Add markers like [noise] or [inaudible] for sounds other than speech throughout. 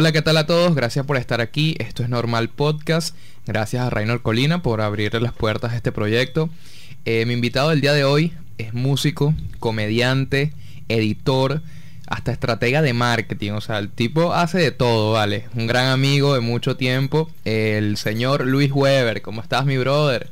Hola, ¿qué tal a todos? Gracias por estar aquí. Esto es Normal Podcast. Gracias a Rainer Colina por abrirle las puertas a este proyecto. Eh, mi invitado del día de hoy es músico, comediante, editor, hasta estratega de marketing. O sea, el tipo hace de todo, ¿vale? Un gran amigo de mucho tiempo. El señor Luis Weber. ¿Cómo estás, mi brother?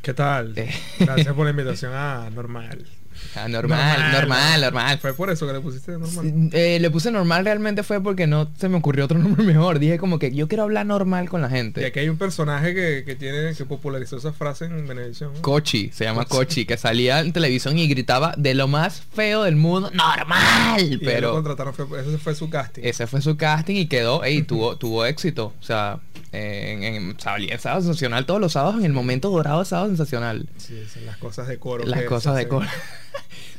¿Qué tal? Eh. Gracias por la [laughs] invitación a Normal. Ah, normal, normal, normal, Fue por eso que le pusiste normal. Eh, le puse normal realmente fue porque no se me ocurrió otro [laughs] nombre mejor. Dije como que yo quiero hablar normal con la Y gente. aquí hay un personaje que, que tiene que popularizó esa frase en Benevisión. ¿no? Cochi, se llama Cochi, que salía en televisión y gritaba de lo más feo del mundo, normal. Y lo Pero contrataron, fue- ese fue su casting. ese fue su casting y quedó, ey, tuvo, [laughs] tuvo éxito. O sea, en, en, salía en Sábado Sensacional todos los sábados en el momento dorado de Sábado Sensacional. Sí, son las cosas de coro. Las cosas de coro. [laughs]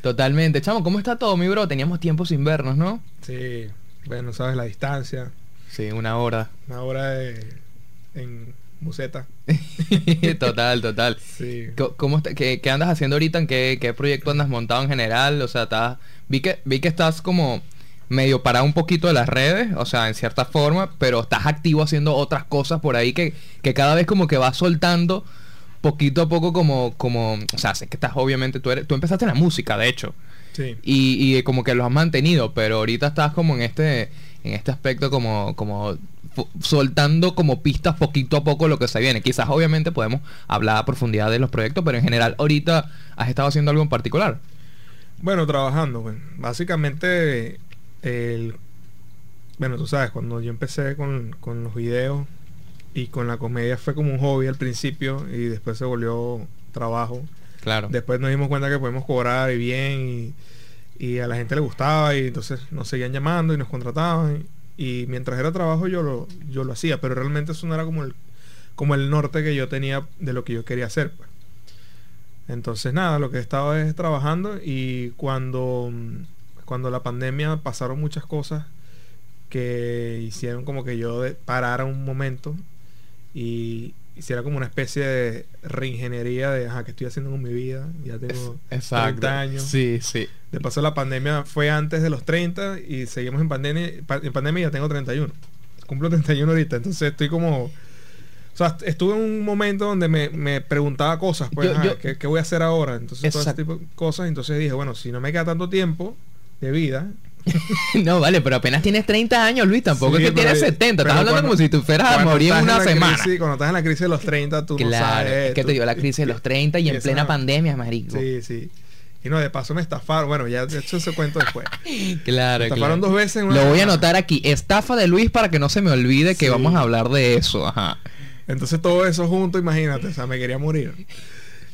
Totalmente. Chamo, ¿cómo está todo, mi bro? Teníamos tiempos sin vernos, ¿no? Sí, bueno, sabes la distancia. Sí, una hora. Una hora de, en Museta. [laughs] total, total. Sí. ¿Cómo está- qué, qué andas haciendo ahorita? ¿En qué, qué proyecto andas montado en general? O sea, estás, vi que vi que estás como medio parado un poquito de las redes, o sea, en cierta forma, pero estás activo haciendo otras cosas por ahí que, que cada vez como que vas soltando poquito a poco como como, o sea, sé que estás obviamente tú eres tú empezaste en la música, de hecho, Sí. y, y como que lo has mantenido, pero ahorita estás como en este en este aspecto como como soltando como pistas poquito a poco lo que se viene. Quizás obviamente podemos hablar a profundidad de los proyectos, pero en general ahorita has estado haciendo algo en particular. Bueno, trabajando, bueno. Básicamente, el... Bueno, tú sabes, cuando yo empecé con, con los videos y con la comedia fue como un hobby al principio y después se volvió trabajo. Claro. Después nos dimos cuenta que podemos cobrar y bien y, y a la gente le gustaba y entonces nos seguían llamando y nos contrataban. Y, mientras era trabajo yo lo, yo lo hacía, pero realmente eso no era como el, como el norte que yo tenía de lo que yo quería hacer. Pues. Entonces nada, lo que estaba es trabajando y cuando, cuando la pandemia pasaron muchas cosas que hicieron como que yo parara un momento y hiciera como una especie de reingeniería de, ajá, ¿qué estoy haciendo con mi vida? Ya tengo 30 años. Sí, sí. De paso la pandemia fue antes de los 30 y seguimos en pandemia, pa- en pandemia ya tengo 31. Cumplo 31 ahorita, entonces estoy como... O sea, estuve en un momento donde me, me preguntaba cosas, pues, Yo- ajá, yo- ¿qué, qué voy a hacer ahora? Entonces, todo ese tipo de cosas. Entonces dije, bueno, si no me queda tanto tiempo de vida, [laughs] no, vale, pero apenas tienes 30 años, Luis, tampoco Sí, es que tienes 70, pero estás hablando cuando- como si tú fueras a morir en una semana. crisis- cuando estás en la crisis de los 30, tú no Claro, sabes. es que tú- te dio la crisis de los 30 y en [laughs] plena pandemia, marico. Sí, sí. Y no, de paso me estafaron. Bueno, ya de hecho se cuento después. [laughs] Claro, Me estafaron claro. dos veces en una Lo voy a anotar aquí. Estafa de Luis para que no se me olvide que Sí. vamos a hablar de eso. Ajá. Entonces todo eso junto, imagínate, o sea, me quería morir.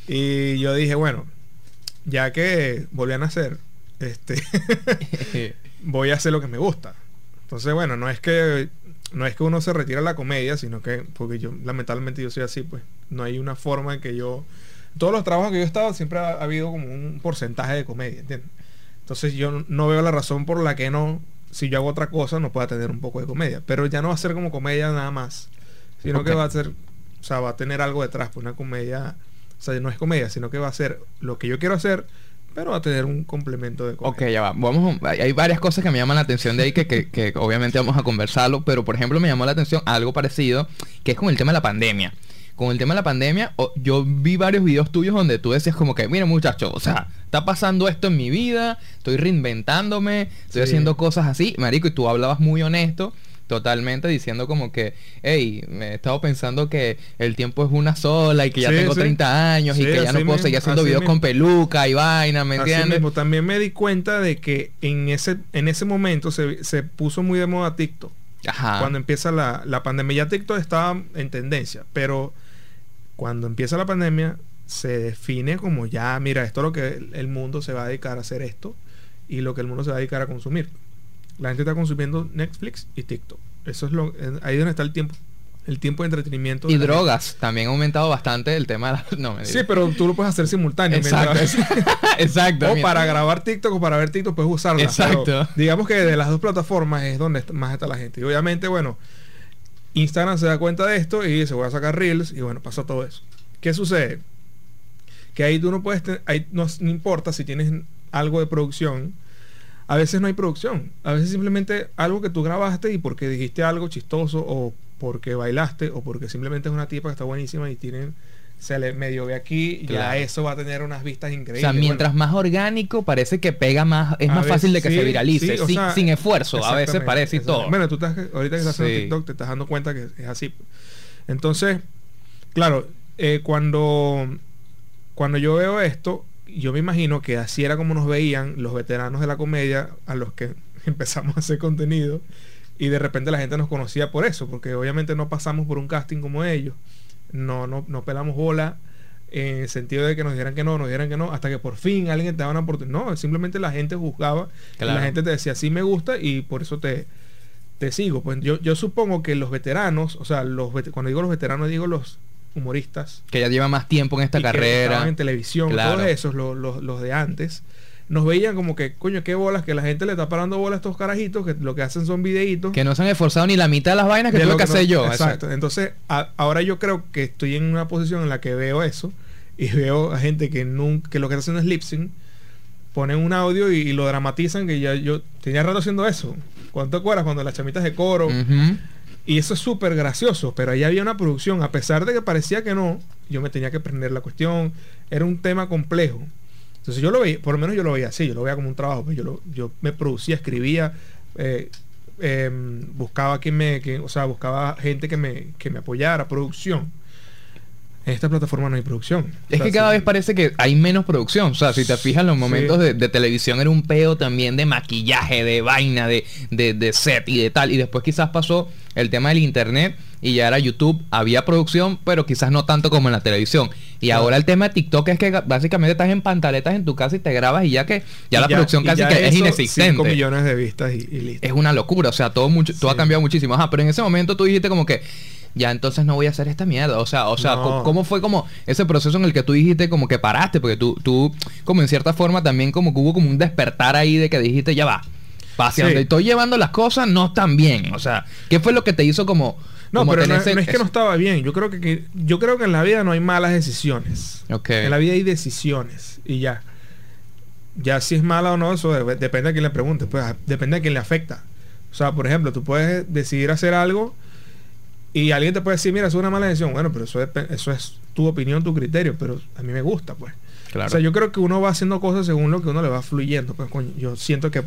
Y yo dije, bueno, ya que volví a nacer, este, voy a hacer lo que me gusta. Entonces, bueno, no es que no es que uno se retira de la comedia, sino que porque yo lamentablemente yo soy así, pues no hay una forma en que yo todos los trabajos que yo he estado siempre ha, ha habido como un porcentaje de comedia, ¿entiendes? Entonces yo no- no veo la razón por la que no si yo hago otra cosa no pueda tener un poco de comedia, pero ya no va a ser como comedia nada más, sino que va a ser, o sea, va a tener algo detrás, pues una comedia, o sea, no es comedia, sino que va a ser lo que yo quiero hacer, pero va a tener un complemento de comedia. Ok, ya va. Vamos, a- hay varias cosas que me llaman la atención de ahí que, que- que obviamente vamos a conversarlo, pero por ejemplo me llamó la atención algo parecido, que es con el tema de la pandemia. Con el tema de la pandemia, o- yo vi varios videos tuyos donde tú decías como que, mira muchacho, o sea, está pasando esto en mi vida, estoy reinventándome, estoy Sí. haciendo cosas así, marico, y tú hablabas muy honesto, totalmente diciendo como que, hey, me he estado pensando que el tiempo es una sola y que ya Sí, tengo sí. 30 años y que ya no puedo mismo, seguir haciendo videos con peluca y vaina, ¿me Así entiendes? mismo, también me di cuenta de que en ese, en ese momento se, se puso muy de moda TikTok. Ajá. Cuando empieza la, la pandemia, ya TikTok estaba en tendencia, pero cuando empieza la pandemia, se define como ya, mira, esto es lo que el mundo se va a dedicar a hacer esto y lo que el mundo se va a dedicar a consumir. La gente está consumiendo Netflix y TikTok. Eso es lo, ahí donde está el tiempo. El tiempo de entretenimiento. Y de drogas. También ha aumentado bastante el tema de la... [laughs] No, me. Sí, pero tú lo puedes hacer simultáneo. [laughs] Exacto. O para grabar TikTok o para ver TikTok puedes usarla. Exacto. pero digamos que de las dos plataformas es donde más está la gente. Y obviamente, bueno, Instagram se da cuenta de esto y se voy a sacar Reels y bueno, pasa todo eso. ¿Qué sucede? Que ahí tú no puedes, ahí no, no importa si tienes algo de producción, a veces no hay producción. A veces simplemente algo que tú grabaste y porque dijiste algo chistoso o porque bailaste o porque simplemente es una tipa que está buenísima y tienen se le medio ve aquí y ya Claro. eso va a tener unas vistas O increíbles. sea, mientras Bueno, más orgánico, parece que pega más, es más fácil de que se viralice, sí, o sin, sea, sin esfuerzo, a veces parece y todo. Bueno, tú estás, ahorita que estás haciendo Sí. TikTok te estás dando cuenta que es así. Entonces, claro, eh, cuando, cuando yo veo esto, yo me imagino que así era como nos veían los veteranos de la comedia a los que [laughs] empezamos a hacer contenido y de repente la gente nos conocía por eso, porque obviamente no pasamos por un casting como ellos, no, no, no pelamos bola en el sentido de que nos dijeran que no, nos dijeran que no, hasta que por fin alguien te daba una oportunidad. No, simplemente la gente juzgaba, Claro. la gente te decía, sí me gusta y por eso te, te sigo. Pues yo, yo supongo que los veteranos, o sea, los cuando digo los veteranos digo los humoristas, Que ya lleva más tiempo en esta y que carrera. estaban en televisión, Claro. todos esos, los, los- los de antes, nos veían como que, coño, qué bolas, que la gente le está parando bolas a estos carajitos, que lo que hacen son videitos. Que no se han esforzado ni la mitad de las vainas que de tuve lo que no- hacer yo. Exacto. Entonces, a- ahora yo creo que estoy en una posición en la que veo eso y veo a gente que nunca, que lo que está haciendo es lip sync, ponen un audio y, y lo dramatizan, que ya yo tenía rato haciendo eso. ¿Cuánto acuerdas? Cuando las chamitas de coro. Y eso es súper gracioso, pero ahí había una producción, a pesar de que parecía que no, yo me tenía que aprender la cuestión, era un tema complejo. Entonces yo lo veía, por lo menos yo lo veía así, yo lo veía como un trabajo, pues yo, lo- yo me producía, escribía, eh, em, buscaba quien me, que, o sea, buscaba gente que me, que me apoyara, producción. En esta plataforma no hay producción. Es O que cada sí. vez parece que hay menos producción. O sea, si te fijas, los momentos Sí. de, de televisión era un peo también de maquillaje, de vaina, de, de, de set y de tal. Y después quizás pasó el tema del internet y ya era YouTube. Había producción, pero quizás no tanto como en la televisión. Y Claro. ahora el tema de TikTok es que básicamente estás en pantaletas en tu casa y te grabas y ya que ya Y la producción casi que es inexistente. 5 millones de vistas y, y listo. Es una locura, o sea, todo mucho, todo ha cambiado muchísimo. Ajá, pero en ese momento tú dijiste como que ya entonces no voy a hacer esta mierda. O sea, o sea, No. ¿cómo fue como ese proceso en el que tú dijiste como que paraste? Porque tú, tú, como en cierta forma también como que hubo como un despertar ahí de que dijiste, ya va. Hacia Sí. donde estoy llevando las cosas no están bien. O sea, ¿qué fue lo que te hizo como... No, pero no, es- ese- no es que no estaba bien. Yo creo que, que- yo creo que en la vida no hay malas decisiones. Ok. En la vida hay decisiones y ya. Ya si es mala o no, eso de- depende a quién le pregunte. Pues depende a quién le afecta. O sea, por ejemplo, tú puedes decidir hacer algo y alguien te puede decir, mira, eso es una mala decisión. Bueno, pero eso, eso es tu opinión, tu criterio, pero a mí me gusta, pues. Claro. O sea, yo creo que uno va haciendo cosas según lo que uno le va fluyendo. Pues, coño, yo siento que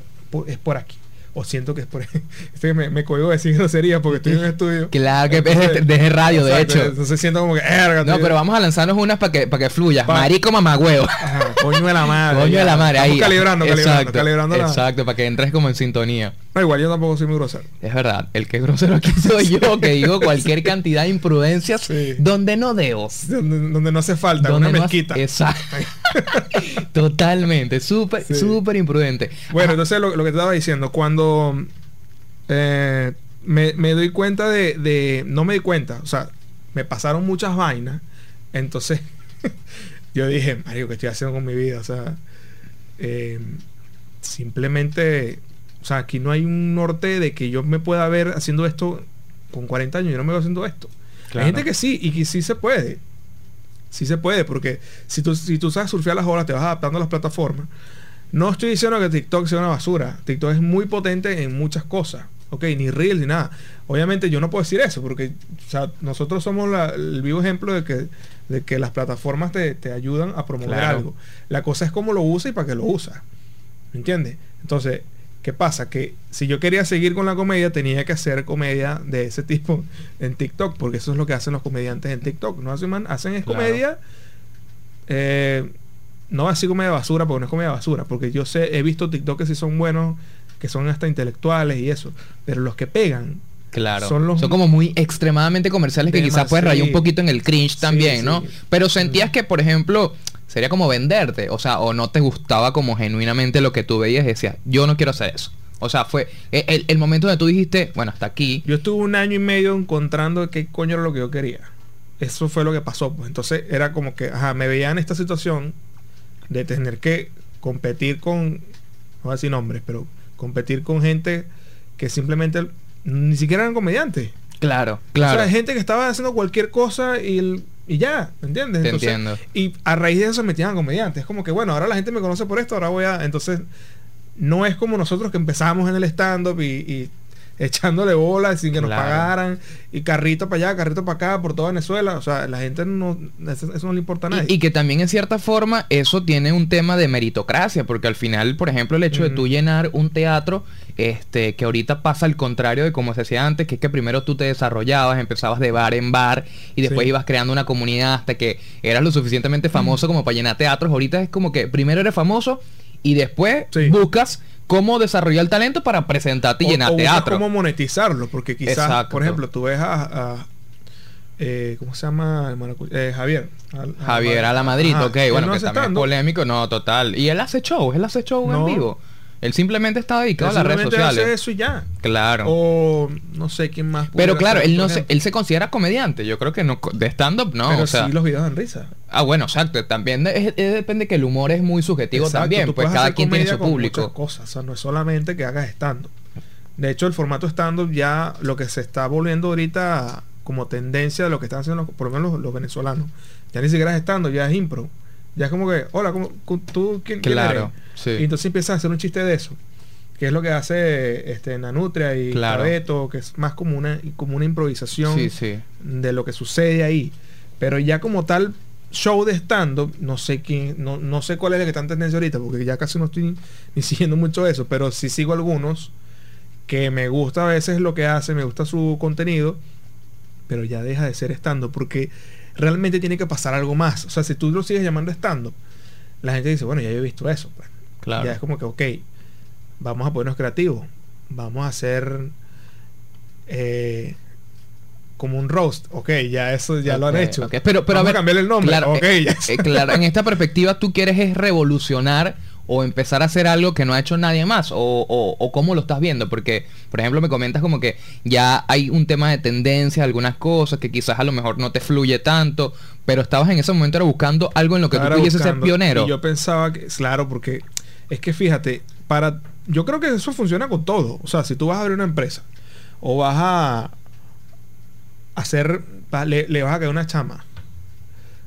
es por aquí. O siento que es por [laughs] Este me, me cohibo de decir groserías porque estoy en un estudio. [laughs] Claro que es Entonces- radio, de Exacto, hecho. Entonces siento como que... "Erga, No, tío". pero vamos a lanzarnos unas para que, para que fluya. Pa- Marico mamagüevo. [laughs] Ajá, coño de la madre. Coño de la madre, Estamos ahí. calibrando, calibrando, exacto, calibrando la- Exacto, para que entres como en sintonía. No, igual yo tampoco soy muy grosero. Es verdad, el que es grosero aquí soy yo, que digo cualquier cantidad de imprudencias Sí. donde no debo. Donde, donde no hace falta, Donde una no hace- mezquita. Exacto. [laughs] Totalmente, súper, Sí. súper imprudente. Bueno, entonces lo, lo que te estaba diciendo, cuando eh, me, me doy cuenta de, de- No me di cuenta, o sea, me pasaron muchas vainas. Entonces, [laughs] yo dije, Mario, ¿qué estoy haciendo con mi vida? O sea, eh, simplemente. O sea, aquí no hay un norte de que yo me pueda ver haciendo esto con 40 años. Yo no me veo haciendo esto. Claro. Hay gente que sí, y que sí se puede. Sí se puede, porque si tú, si tú sabes surfear las olas, te vas adaptando a las plataformas. No estoy diciendo que TikTok sea una basura. TikTok es muy potente en muchas cosas. Ok, ni Reels ni nada. Obviamente yo no puedo decir eso, porque o sea, nosotros somos la- el vivo ejemplo de que, de que las plataformas te, te ayudan a promover Claro. algo. La cosa es cómo lo usa y para qué lo usa. ¿Me entiendes? Entonces, ¿qué pasa? Que si yo quería seguir con la comedia, tenía que hacer comedia de ese tipo en TikTok, porque eso es lo que hacen los comediantes en TikTok. No hacen, man- hacen es Claro. comedia. eh, no así comedia basura, porque no es comedia basura, porque yo sé, he visto TikTok que sí son buenos, que son hasta intelectuales y eso, pero los que pegan, Claro. Son Son, los- como muy extremadamente comerciales que quizás puedes rayar un poquito en el cringe también, sí. ¿no? Pero sentías que, por ejemplo, sería como venderte, o sea, o no te gustaba como genuinamente lo que tú veías y decías, yo no quiero hacer eso. O sea, fue e- el, el momento donde tú dijiste, bueno, hasta aquí. yo estuve un año y medio encontrando qué coño era lo que yo quería. Eso fue lo que pasó. Pues. Entonces era como que, ajá, me veía en esta situación de tener que competir con, no voy a decir nombres, pero competir con gente que simplemente ni siquiera eran comediantes. Claro, claro. O sea, gente que estaba haciendo cualquier cosa y, el- y ya, ¿me entiendes? Te entiendo. Y a raíz de eso se metían a comediantes. Es como que, bueno, ahora la gente me conoce por esto, ahora voy a... Entonces, no es como nosotros que empezamos en el stand-up y, y echándole bolas sin que nos Claro. pagaran y carrito para allá, carrito para acá, por toda Venezuela. O sea, la gente no, eso, eso no le importa a nadie. Y, y que también en cierta forma eso tiene un tema de meritocracia, porque al final, por ejemplo, el hecho de tú llenar un teatro, este, que ahorita pasa al contrario de como se hacía antes, que es que primero tú te desarrollabas, empezabas de bar en bar y después Sí. ibas creando una comunidad hasta que eras lo suficientemente famoso como para llenar teatros. Ahorita es como que primero eres famoso y después Sí. buscas cómo desarrollar el talento para presentarte y O- llenar o teatro. cómo monetizarlo, porque quizás, Exacto. por ejemplo, tú ves a, a- eh, ¿cómo se llama? eh, Javier. Javier a la Madrid, Ajá. ok, bueno, no que también es polémico, no, total. Y él hace show, él hace show No. en vivo. Él simplemente está dedicado Él a las redes sociales. hace eso y ya. Claro. O no sé quién más. Pero claro, él no se, él se considera comediante. Yo creo que no de stand up no, Pero o sea. sí los videos dan risa. Ah, bueno, exacto. También de- es- es- depende que el humor es muy subjetivo Exacto, también, tú pues cada hacer quien tiene su público. muchas cosas, o sea, no es solamente que hagas stand-up. De hecho, el formato stand-up ya lo que se está volviendo ahorita como tendencia de lo que están haciendo los- por lo menos los, los venezolanos. Ya ni siquiera es stand-up, ya es impro. Ya es como que, hola, ¿cómo, ¿tú quién, quién Claro, eres? sí. Y entonces empiezas a hacer un chiste de eso. Que es lo que hace este, Nanutria y Claro. Cabeto, que es más como una, como una improvisación Sí, sí. de lo que sucede ahí. Pero ya como tal show de stand-up, no sé quién, no, no sé cuál es el que está en tendencia ahorita, porque ya casi no estoy ni, ni [laughs] siguiendo mucho eso, pero sí sigo algunos que me gusta a veces lo que hace, me gusta su contenido, pero ya deja de ser stand-up, porque realmente tiene que pasar algo más. O sea, si tú lo sigues llamando stand-up, la gente dice, bueno, ya yo he visto eso. pues. Claro. Ya es como que, ok, vamos a ponernos creativos. Vamos a hacer eh, como un roast. Ok, ya eso ya lo han hecho. Pero, pero Vamos a ver, cambiarle el nombre. Claro, ok, eh, ya. eh, claro, en esta perspectiva tú quieres es revolucionar o empezar a hacer algo que no ha hecho nadie más o, o, o cómo lo estás viendo porque por ejemplo me comentas como que ya hay un tema de tendencia algunas cosas que quizás a lo mejor no te fluye tanto pero estabas en ese momento era buscando algo en lo que Estaba tú pudieses ser pionero Y yo pensaba que, claro, porque es que fíjate, para yo creo que eso funciona con todo. O sea, si tú vas a abrir una empresa o vas a hacer, le, le vas a caer una chama.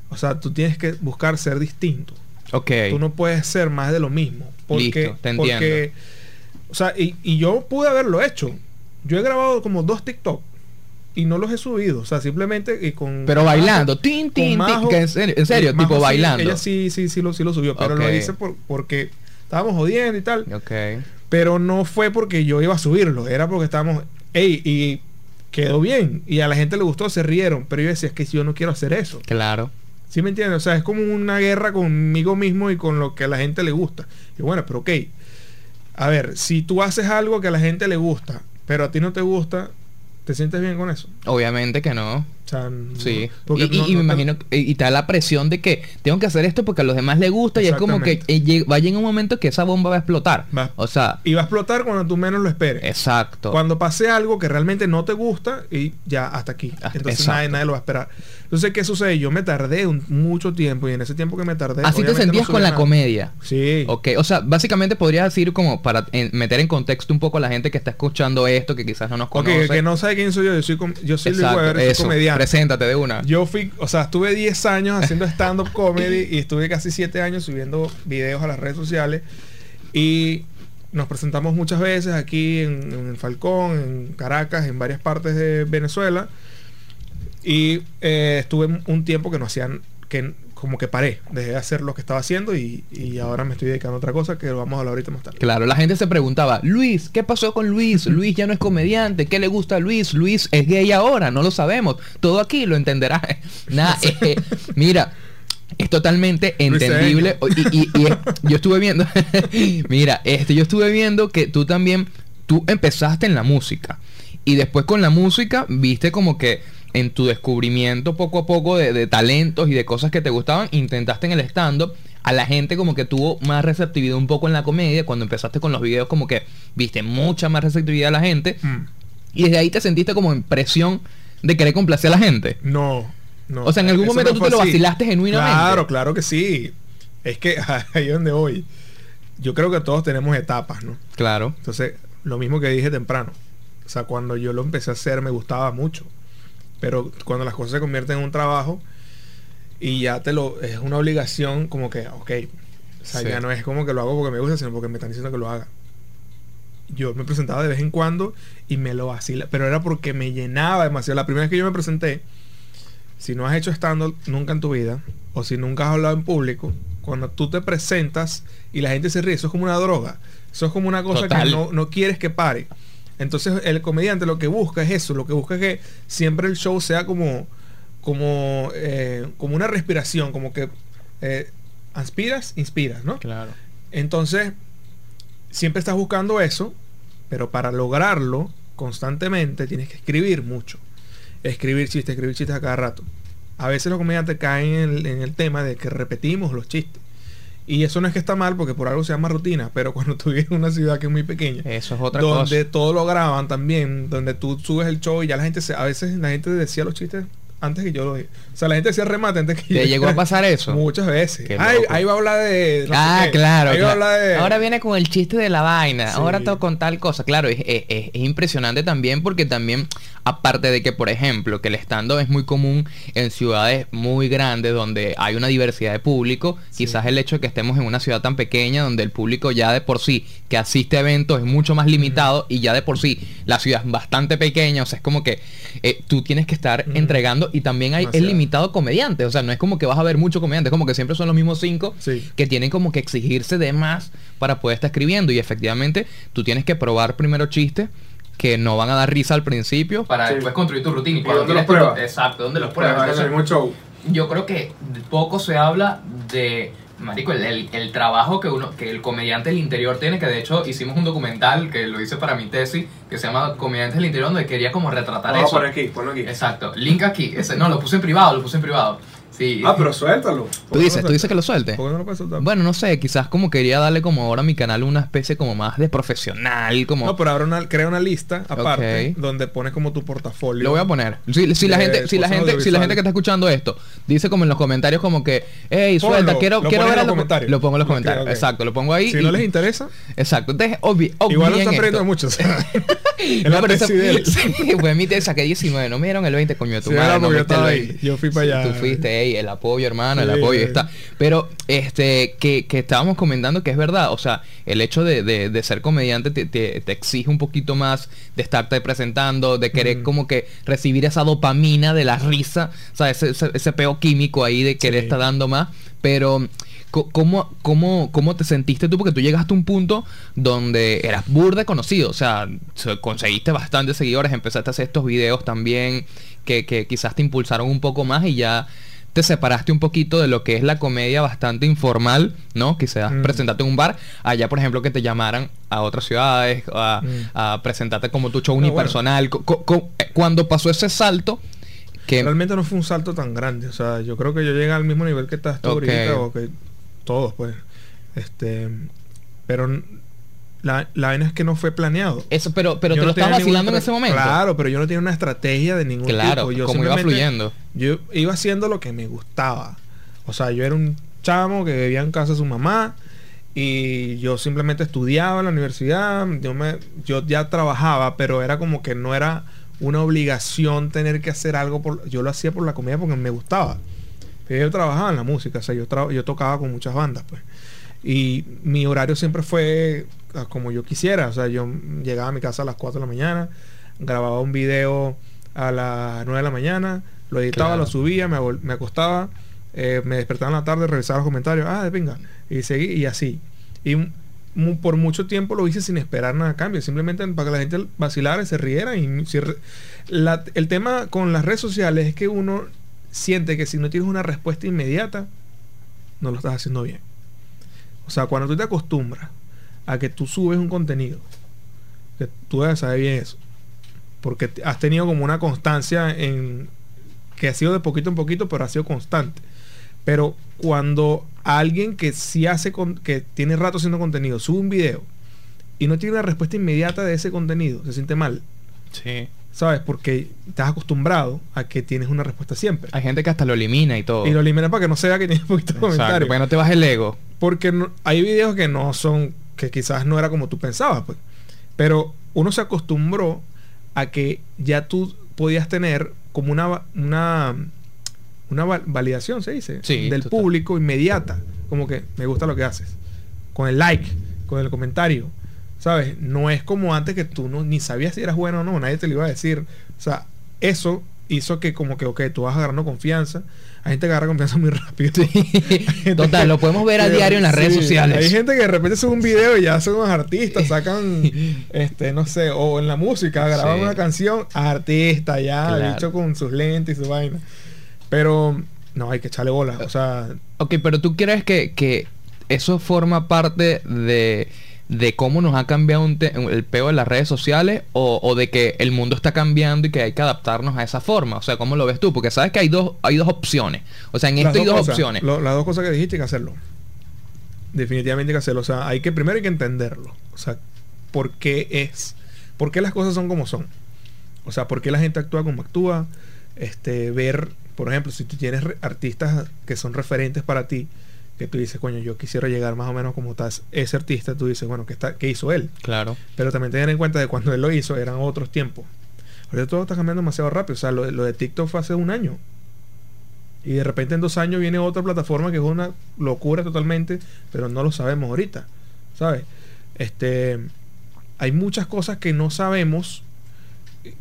O sea, tú tienes que buscar ser distinto. Ok Tú no puedes ser más de lo mismo. Porque, Listo, te entiendo. porque, o sea, y, y yo pude haberlo hecho. Yo he grabado como dos TikTok y no los he subido. O sea, simplemente y con. pero bailando tin tin Majo- en serio, en serio, tipo sí, bailando Ella sí, sí, sí lo, sí lo subió, pero lo hice por- porque estábamos jodiendo y tal. ok Pero no fue porque yo iba a subirlo, era porque estábamos, ey, y quedó bien. Y a la gente le gustó, se rieron. Pero yo decía, es que yo no quiero hacer eso. claro ¿Sí me entiendes? O sea, es como una guerra conmigo mismo y con lo que a la gente le gusta. Y bueno, pero ok. A ver, si tú haces algo que a la gente le gusta, pero a ti no te gusta, ¿te sientes bien con eso? obviamente que no O sea, Sí, porque y, no- y no me te- imagino, y, da la presión de que tengo que hacer esto porque a los demás les gusta y es como que eh, lleg- va a llegar un momento que esa bomba va a explotar. Va. O sea, Y va a explotar cuando tú menos lo esperes. exacto. Cuando pase algo que realmente no te gusta y ya hasta aquí. Entonces nadie, nadie lo va a esperar. Entonces, ¿qué sucede? Yo me tardé un- mucho tiempo y en ese tiempo que me tardé... Así te sentías no con la nada. comedia. Sí. Ok, o sea, básicamente podrías decir como para en- meter en contexto un poco a la gente que está escuchando esto, que quizás no nos Ok, conoce. que no sabe quién soy yo. Yo soy, com- yo soy Luis Weber, soy comediante. preséntate de una. Yo fui, o sea, estuve 10 años haciendo stand-up [laughs] comedy y estuve casi 7 años subiendo videos a las redes sociales. Y nos presentamos muchas veces aquí en, en el Falcón, en Caracas, en varias partes de Venezuela. Y eh, estuve un tiempo que no hacían, que como que paré, dejé de hacer lo que estaba haciendo y, y ahora me estoy dedicando a otra cosa que lo vamos a hablar ahorita más tarde. Claro, la gente se preguntaba, Luis, ¿qué pasó con Luis? [laughs] Luis ya no es comediante, ¿qué le gusta a Luis? Luis es gay ahora, no lo sabemos. Todo aquí lo entenderás. [laughs] Nada, eh, mira, es totalmente entendible. Y, y- y es- yo estuve viendo, [laughs] mira, este, yo estuve viendo que tú también, tú empezaste en la música. Y después con la música viste como que en tu descubrimiento poco a poco de, de talentos y de cosas que te gustaban, intentaste en el stand-up. A la gente como que tuvo más receptividad un poco en la comedia. Cuando empezaste con los videos como que viste mucha más receptividad a la gente. Mm. Y desde ahí te sentiste como en presión de querer complacer a la gente. No, no. O sea, en algún Eso momento no tú te lo así. vacilaste genuinamente. Claro, claro que sí. Es que [laughs] ahí es donde voy. Yo creo que todos tenemos etapas, ¿no? Claro. Entonces, lo mismo que dije temprano. O sea, cuando yo lo empecé a hacer me gustaba mucho. Pero cuando las cosas se convierten en un trabajo y ya te lo... Es una obligación como que, ok. O sea, Sí. ya no es como que lo hago porque me gusta, sino porque me están diciendo que lo haga. yo me presentaba de vez en cuando y me lo vacila. Pero era porque me llenaba demasiado. La primera vez que yo me presenté, si no has hecho stand nunca en tu vida, o si nunca has hablado en público, cuando tú te presentas y la gente se ríe, eso es como una droga. Eso es como una cosa que no, no quieres que pare. Entonces el comediante lo que busca es eso, lo que busca es que siempre el show sea como, como, eh, como una respiración, como que eh, aspiras, inspiras, ¿no? Claro. Entonces, siempre estás buscando eso, pero para lograrlo constantemente tienes que escribir mucho. Escribir chistes, escribir chistes a cada rato. A veces los comediantes caen en el, tema de que repetimos los chistes. Y eso no es que está mal porque por algo se llama rutina, pero cuando tú vives en una ciudad que es muy pequeña, eso es otra donde cosa. todo lo graban también, donde tú subes el show y ya la gente se, a veces la gente decía los chistes antes que yo lo dije. O sea, la gente decía remate antes que ¿Te llegó a pasar [laughs] eso? Muchas veces. ahí va a hablar de. ah, claro. Ahora viene con el chiste de la vaina. Ahora todo con tal cosa. Claro, es, es, impresionante también porque también, aparte de que, por ejemplo, que el stand es muy común en ciudades muy grandes donde hay una diversidad de público, quizás el hecho de que estemos en una ciudad tan pequeña donde el público ya de por sí que asiste a eventos es mucho más limitado y ya de por sí la ciudad es bastante pequeña. O sea, es como que eh, tú tienes que estar entregando y también hay el limitado comediante. O sea, no es como que vas a ver muchos comediantes, como que siempre son los mismos cinco que tienen como que exigirse de más para poder estar escribiendo. Y efectivamente, tú tienes que probar primero chistes que no van a dar risa al principio para después construir tu rutina. Y, dónde los pruebas? Exacto, ¿dónde los pruebas? yo creo que poco se habla de Marico, el, trabajo que uno, que el comediante del interior tiene, que de hecho hicimos un documental que lo hice para mi tesis, que se llama Comediantes del Interior, donde quería como retratar eso. Por aquí, ponlo aquí. Exacto. Link aquí. Ese, no, lo puse en privado, lo puse en privado. Ah, pero suéltalo. Tú dices, tú dices que lo suelte. ¿Por qué no lo puedes soltar? Bueno, no sé, quizás como quería darle como ahora a mi canal una especie como más de profesional, como... No, pero ahora una, crea una lista aparte donde pones como tu portafolio. Lo voy a poner. Si, la gente, si la gente, si la gente que está escuchando esto dice como en los comentarios como que, hey, suelta, quiero, quiero ver los comentarios. Lo pongo en los comentarios. Exacto, lo pongo ahí. Si no les interesa. Exacto. Entonces, obvi [laughs] Igual no están perdiendo mucho. en la Sí, pues mi te saqué 19, no me dieron el 20, coño de tu madre. No, yo estaba ahí. Yo fui para allá. Tú fuiste, el apoyo, hermano el apoyo está. Pero este que, estábamos comentando que es verdad, o sea, el hecho de, ser comediante te, exige un poquito más de estarte presentando, de querer como que recibir esa dopamina de la risa, o sea, ese, ese, peo químico ahí de querer estar dando más, pero... ¿Cómo, cómo, ¿Cómo te sentiste tú? Porque tú llegaste a un punto donde eras burda conocido, o sea, conseguiste bastantes seguidores, empezaste a hacer estos videos también que, que quizás te impulsaron un poco más y ya te separaste un poquito de lo que es la comedia bastante informal, ¿no? Quizás mm. presentarte en un bar, allá por ejemplo que te llamaran a otras ciudades, a, mm. presentarte como tu show unipersonal. Eh, cuando pasó ese salto, que... Realmente no fue un salto tan grande, o sea, yo creo que yo llegué al mismo nivel que estás tú ahorita, o que todos, pues. Este, pero la, la vaina es que no fue planeado. Eso, pero, pero te lo estabas vacilando en ese momento. Claro, pero yo no tenía una estrategia de ningún claro, tipo. Yo como iba fluyendo. Yo iba haciendo lo que me gustaba. O sea, yo era un chamo que vivía en casa de su mamá y yo simplemente estudiaba en la universidad. Yo, me, yo ya trabajaba, pero era como que no era una obligación tener que hacer algo. Por, yo lo hacía por la comida porque me gustaba. yo trabajaba en la música, o sea, yo, yo tocaba con muchas bandas, pues. Y mi horario siempre fue como yo quisiera. O sea, yo llegaba a mi casa a las 4 de la mañana, grababa un video a las 9 de la mañana, lo editaba, lo subía, me, me acostaba, eh, me despertaba en la tarde, revisaba los comentarios, ah, de venga, y seguí, y así. Y por mucho tiempo lo hice sin esperar nada a cambio, simplemente para que la gente vacilara, se riera. Y el tema con las redes sociales es que uno siente que si no tienes una respuesta inmediata, no lo estás haciendo bien. O sea, cuando tú te acostumbras a que tú subes un contenido, que tú debes saber bien eso, porque has tenido como una constancia en que ha sido de poquito en poquito, pero ha sido constante. Pero cuando alguien que sí hace con, que tiene rato haciendo contenido sube un video y no tiene una respuesta inmediata de ese contenido, se siente mal. Sí. ¿Sabes? Porque estás acostumbrado a que tienes una respuesta siempre. Hay gente que hasta lo elimina y todo. Y lo elimina para que no se vea que tiene poquito comentario. Para que no te baje el ego. Porque hay videos que no son que quizás no era como tú pensabas, pues. Pero uno se acostumbró a que ya tú podías tener como una, una, una validación, se dice, del público inmediata. Como que me gusta lo que haces. Con el like, con el comentario. ¿Sabes? No es como antes que tú no, ni sabías si eras bueno o no, nadie te lo iba a decir. O sea, eso hizo que como que, ok, tú vas agarrando confianza. Hay gente que agarra confianza muy rápido. [laughs] Total, lo podemos ver a diario en las redes sociales. Hay gente que de repente sube un video y ya son unos artistas, [laughs] sacan, este, no sé, o en la música, graban una canción, artista ya, dicho con sus lentes y su vaina. Pero no, hay que echarle bola. O sea. Ok, pero tú crees que, que eso forma parte de de cómo nos ha cambiado el peo de las redes sociales o, de que el mundo está cambiando y que hay que adaptarnos a esa forma. O sea, ¿cómo lo ves tú? Porque sabes que hay dos, hay dos opciones. O sea, en esto hay dos opciones. las dos cosas que dijiste hay que hacerlo. Definitivamente hay que hacerlo. O sea, hay que primero hay que entenderlo. O sea, ¿por qué es? ¿Por qué las cosas son como son? O sea, ¿por qué la gente actúa como actúa? Este, ver, por ejemplo, si tú tienes artistas que son referentes para ti, que tú dices, coño, yo quisiera llegar más o menos como estás ese artista, tú dices, bueno, ¿qué, está, ¿qué hizo él? Claro. Pero también tener en cuenta de cuando él lo hizo eran otros tiempos. Ahorita todo está cambiando demasiado rápido. O sea, lo, de TikTok fue hace un año. Y de repente en dos años viene otra plataforma que es una locura totalmente, pero no lo sabemos ahorita. ¿Sabes? Este, hay muchas cosas que no sabemos,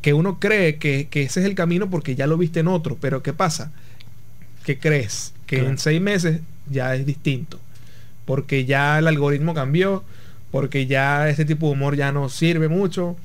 que uno cree que, ese es el camino porque ya lo viste en otro. Pero ¿qué pasa? ¿Qué crees? Que en seis meses ya es distinto. Porque ya el algoritmo cambió, porque ya este tipo de humor ya no sirve mucho,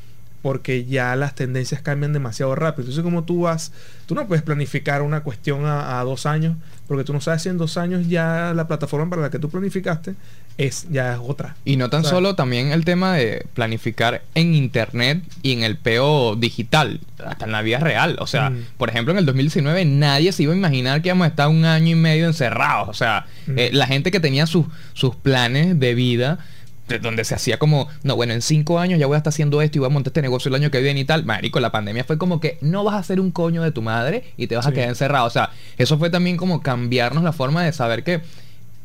porque ya las tendencias cambian demasiado rápido. Entonces, como tú vas, tú no puedes planificar una cuestión a, dos años, porque tú no sabes si en dos años ya la plataforma para la que tú planificaste es ya es otra. Y no tan solo también el tema de planificar en internet y en el PO digital, hasta en la vida real. O sea, mm. por ejemplo, en el 2019 nadie se iba a imaginar que íbamos a estar un año y medio encerrados. O sea, mm. eh, la gente que tenía sus, sus planes de vida donde se hacía como, no, bueno, en cinco años ya voy a estar haciendo esto y voy a montar este negocio el año que viene y tal. Marico, la pandemia fue como que no vas a ser un coño de tu madre y te vas a quedar encerrado. O sea, eso fue también como cambiarnos la forma de saber que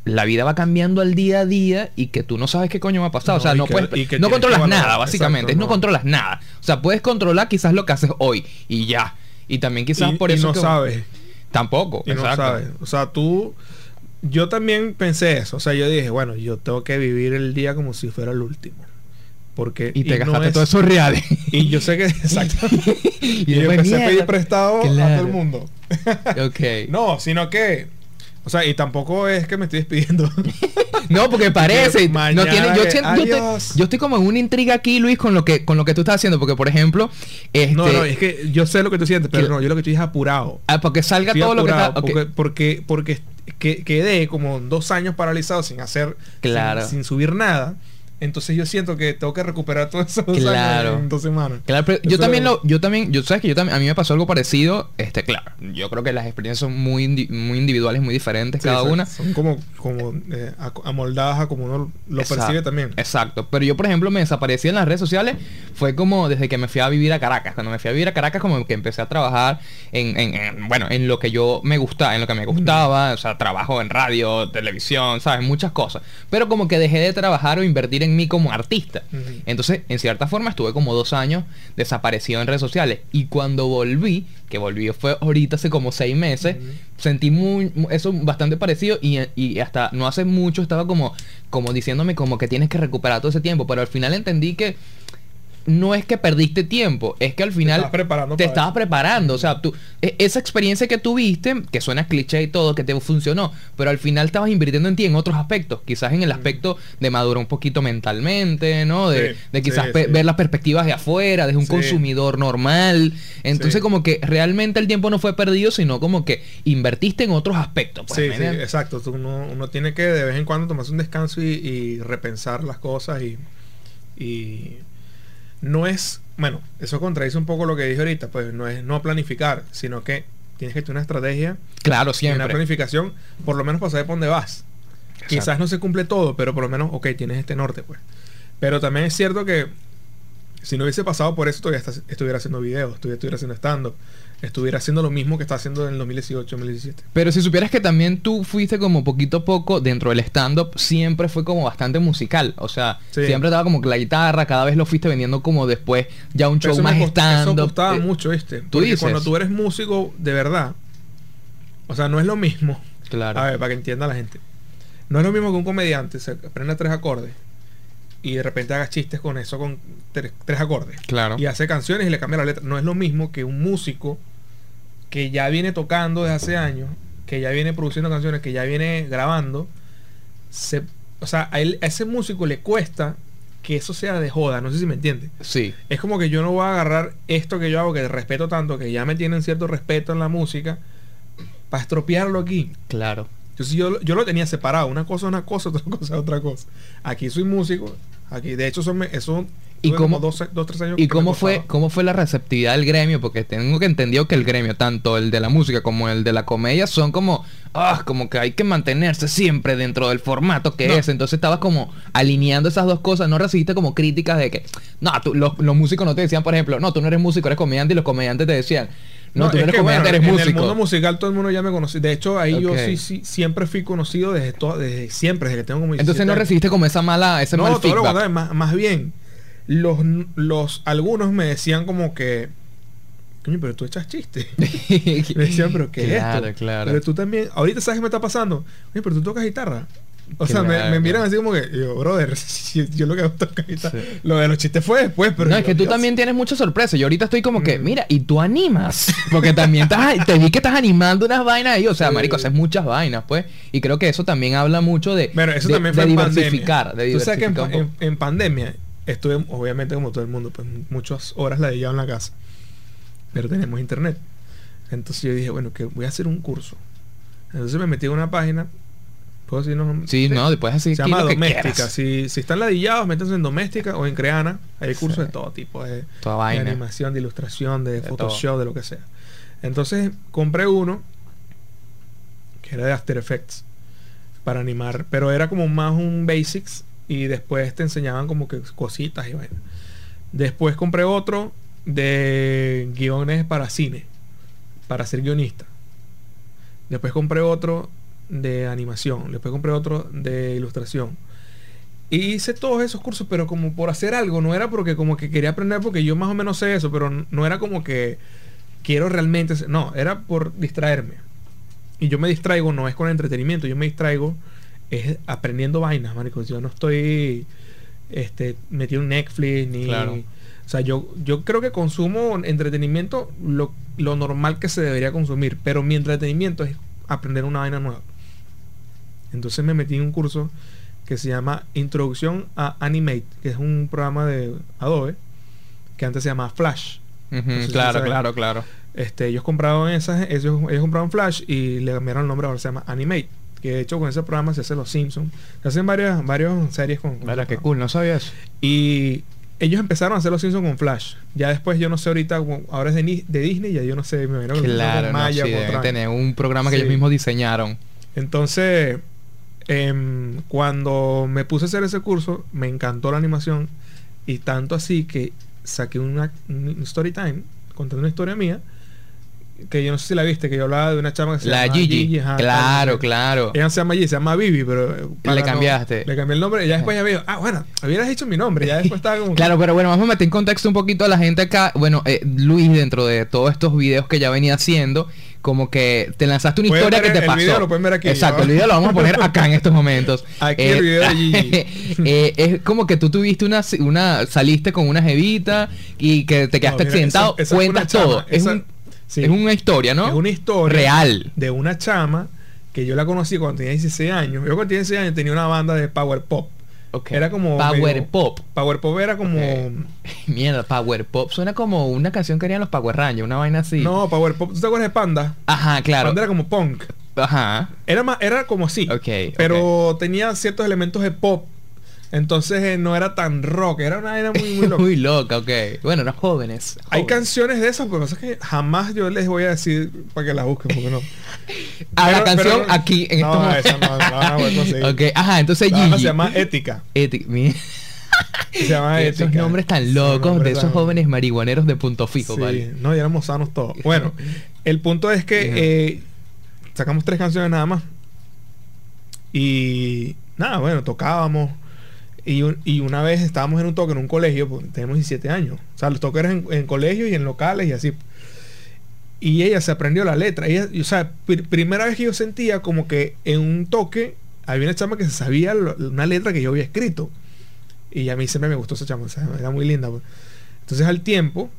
la vida va cambiando al día a día y que tú no sabes qué coño va a pasar. o sea, no, puedes, no controlas nada, básicamente. no. controlas nada. O sea, puedes controlar quizás lo que haces hoy y ya. Y también quizás por eso. no sabes. Tampoco. Y no sabes. O sea, tú yo también pensé eso. O sea, yo dije, bueno, yo tengo que vivir el día como si fuera el último. Porque, y te gastaste todos esos reales. Y yo sé que, [laughs] exacto. y, yo empecé a pedir prestado a todo el mundo. ok. [laughs] No, sino que o sea, y tampoco es que me estoy despidiendo. [laughs] no, porque parece. no tiene, yo, yo, estoy como en una intriga aquí, Luis, con lo que con lo que tú estás haciendo. Porque, por ejemplo. Este, no, no, es que yo sé lo que tú sientes, pero no, yo lo que estoy es apurado. Ah, porque salga todo lo que está. Porque, porque, porque quedé como dos años paralizado sin hacer. Claro. sin subir nada. Entonces yo siento que tengo que recuperar todo eso claro. en dos semanas. Claro, pero yo también lo, yo también, yo sabes que yo también, a mí me pasó algo parecido, este, claro, yo creo que las experiencias son muy, muy individuales, muy diferentes cada una. Son como, como eh, amoldadas a como uno lo percibe también. Exacto. Pero yo, por ejemplo, me desaparecí en las redes sociales, fue como desde que me fui a vivir a Caracas. Cuando me fui a vivir a Caracas, como que empecé a trabajar en, en, bueno, en lo que yo me gustaba, en lo que me gustaba, o sea, trabajo en radio, televisión, sabes, muchas cosas. Pero como que dejé de trabajar o invertir en mí como artista. Entonces, en cierta forma, estuve como dos años desaparecido en redes sociales. Y cuando volví, que volví fue ahorita hace como seis meses, sentí muy, eso bastante parecido y, y, hasta no hace mucho estaba como, como diciéndome como que tienes que recuperar todo ese tiempo. Pero al final entendí que no es que perdiste tiempo, es que al final te estabas preparando. O sea, tú, e, esa experiencia que tuviste, que suena cliché y todo, que te funcionó, pero al final estabas invirtiendo en ti en otros aspectos. Quizás en el aspecto de madurar un poquito mentalmente, ¿no? De, quizás ver las perspectivas de afuera, de un consumidor normal. Entonces, como que realmente el tiempo no fue perdido, sino como que invertiste en otros aspectos. Pues, sí, sí, exacto. Uno, tiene que de vez en cuando tomarse un descanso y, repensar las cosas y no es, bueno, eso contradice un poco lo que dije ahorita, pues no es no planificar, sino que tienes que tener una estrategia. Claro, siempre. Una planificación, por lo menos para saber por dónde vas. Quizás no se cumple todo, pero por lo menos, ok, tienes este norte, pues. Pero también es cierto que si no hubiese pasado por eso, todavía estuviera haciendo videos, todavía estuviera haciendo stand-up estuviera haciendo lo mismo que está haciendo en el 2018-2017. Pero si supieras que también tú fuiste como poquito a poco dentro del stand-up, siempre fue como bastante musical. O sea, siempre daba como que la guitarra, cada vez lo fuiste vendiendo como después ya un show más stand-up. Eso gustaba eh, mucho, este. Tú dices. cuando tú eres músico de verdad, o sea, no es lo mismo. Claro. A ver, para que entienda la gente. No es lo mismo que un comediante se aprenda tres acordes y de repente haga chistes con eso, con tres, tres acordes. Claro. Y hace canciones y le cambia la letra. No es lo mismo que un músico que ya viene tocando desde hace años, que ya viene produciendo canciones, que ya viene grabando. Se, o sea, a, él- a ese músico le cuesta que eso sea de joda. No sé si me entiende. Sí. Es como que yo no voy a agarrar esto que yo hago, que respeto tanto, que ya me tienen cierto respeto en la música, para estropearlo aquí. Claro. Entonces yo, yo lo tenía separado. Una cosa es una cosa, [laughs] otra cosa es otra cosa. Aquí soy músico. Aquí, de hecho, son, eso ¿Y cómo- como dos, dos, tres años. ¿Y cómo fue, cómo fue la receptividad del gremio? Porque tengo que entendido que el gremio, tanto el de la música como el de la comedia, son como, ah, como que hay que mantenerse siempre dentro del formato que No. es. Entonces estabas como alineando esas dos cosas. No recibiste como críticas de que, no, tú- los, los músicos no te decían, por ejemplo, no, tú no eres músico, eres comediante, y los comediantes te decían, no, tú no es eres que, comediante, bueno, eres En músico. el mundo musical todo el mundo ya me conoce. De hecho, ahí yo sí, sí, siempre fui conocido desde, todo, desde siempre, desde que tengo como Entonces 17 no recibiste como esa mala, ese No, mal todo lo feedback. más, más bien. Los, los, algunos me decían como que, coño, pero tú echas chistes. [laughs] Me decían, pero ¿qué Claro, es esto? claro. Pero tú también, ahorita sabes qué me está pasando. Oye, pero tú tocas guitarra. O sea, me, miran así como que, yo, brother, [laughs] yo, yo lo que hago guitarra. Sí. Lo de los chistes fue después, pero. no, es que tú Dios. también tienes muchas sorpresas. Yo ahorita estoy como que, Mm. mira, y tú animas. Porque también estás, te vi que estás animando unas vainas ahí. O sea, Sí. marico, haces muchas vainas, pues. Y creo que eso también habla mucho de, Bueno, eso de, también de fue en diversificar. pandemia. De Tú sabes que en, diversificar en pandemia estuve, obviamente, como todo el mundo, pues muchas horas la en la casa. Pero tenemos internet. Entonces yo dije, bueno, que voy a hacer un curso. Entonces me metí en una página. ¿Puedo decir no? Sí, no, después así. Se llama que Doméstica. quieras. Si, si están ladillados, métanse en Doméstica o en Creana. Hay cursos Sí. de todo tipo. De, Toda de vaina. animación, de ilustración, de, De Photoshop, de lo que sea. Entonces compré uno que era de After Effects para animar, pero era como más un basics y después te enseñaban como que cositas y bueno. Después compré otro de guiones para cine, para ser guionista. Después compré otro de animación, después compré otro de ilustración. Y hice todos esos cursos, pero como por hacer algo, no era porque como que quería aprender porque yo más o menos sé eso, pero no era como que quiero realmente, no, era por distraerme. Y yo me distraigo, no es con entretenimiento, yo me distraigo es aprendiendo vainas, marico. Yo no estoy este metido en Netflix ni Claro. o sea, yo, yo creo que consumo entretenimiento lo, lo normal que se debería consumir, pero mi entretenimiento es aprender una vaina nueva. Entonces me metí en un curso que se llama Introducción a Animate, que es un programa de Adobe, que antes se llamaba Flash. No sé claro, claro, claro. Este, ellos compraron esas, ellos, ellos compraron Flash y le cambiaron el nombre, ahora se llama Animate. Que de hecho con ese programa se hacen los Simpsons. Se hacen varias, varias series con, con programa. cool, no sabía eso. Y ellos empezaron a hacer los Simpsons con Flash. Ya después yo no sé ahorita, ahora es de, de Disney, ya yo no sé, me imagino que Claro, con no, Maya, sí, con tener un programa que Sí. ellos mismos diseñaron. Entonces, em, cuando me puse a hacer ese curso, me encantó la animación. Y tanto así que saqué una, un story time contando una historia mía. Que yo no sé si la viste, que yo hablaba de una chama que se La llama Gigi. ajá, claro, claro. Ella no se llama Gigi, se llama Vivi, pero... eh, no- cambiaste. le cambié el nombre ya después ya veo, ah, bueno, hubieras dicho mi nombre, ya después estaba como... [laughs] Claro, pero bueno, vamos a meter en contexto un poquito a la gente acá. Bueno, eh, Luis, dentro de todos estos videos que ya venía haciendo, como que te lanzaste una historia que te el pasó. video, lo pueden ver aquí, Exacto, ¿no? el video lo vamos a poner acá en estos momentos. [laughs] Aquí el video de Gigi. [laughs] eh, es como que tú tuviste una, una saliste con una jevita y que te quedaste No, mira, accidentado. esa- esa fue Cuentas todo. chama, es, esa- un- sí. es una historia, ¿no? Es una historia Real. de una chama que yo la conocí cuando tenía 16 años. Yo cuando tenía 16 años tenía una banda de power pop. Era como Power medio- Pop. Power pop era como. [laughs] Mierda, Power Pop suena como una canción que harían los Power Rangers, una vaina así. no, power pop. ¿Tú te acuerdas de Panda? Ajá, claro. Panda era como punk. Ajá. Era más era como así. Ok, Pero tenía ciertos elementos de pop. Entonces eh, no era tan rock, era una era muy muy [laughs] loca. Muy loca, ok. Bueno, los jóvenes. Hay canciones de esas, pero pasa que jamás yo les voy a decir para que las busquen, porque no. A [laughs] la Pero- canción pero- aquí en no, estos esa no, no la van a poder conseguir. [laughs] Ok, ajá, entonces La Gigi. se llama Ética. Mi- Se llama Esos Ética. nombres tan locos de esos tan- jóvenes marihuaneros de punto fijo, Sí, ¿vale? no, ya éramos sanos todos. Bueno, el punto es que eh, sacamos tres canciones nada más. Y nada, bueno, tocábamos. Y, y una vez estábamos en un toque en un colegio, pues, tenemos 17 años. O sea, los toques eran en, en colegios y en locales y así. Y ella se aprendió la letra. Ella, o sea, pr- primera vez que yo sentía como que en un toque había una chama que se sabía una letra que yo había escrito. Y a mí siempre me gustó esa chama, o sea, era muy linda. pues. Entonces al tiempo,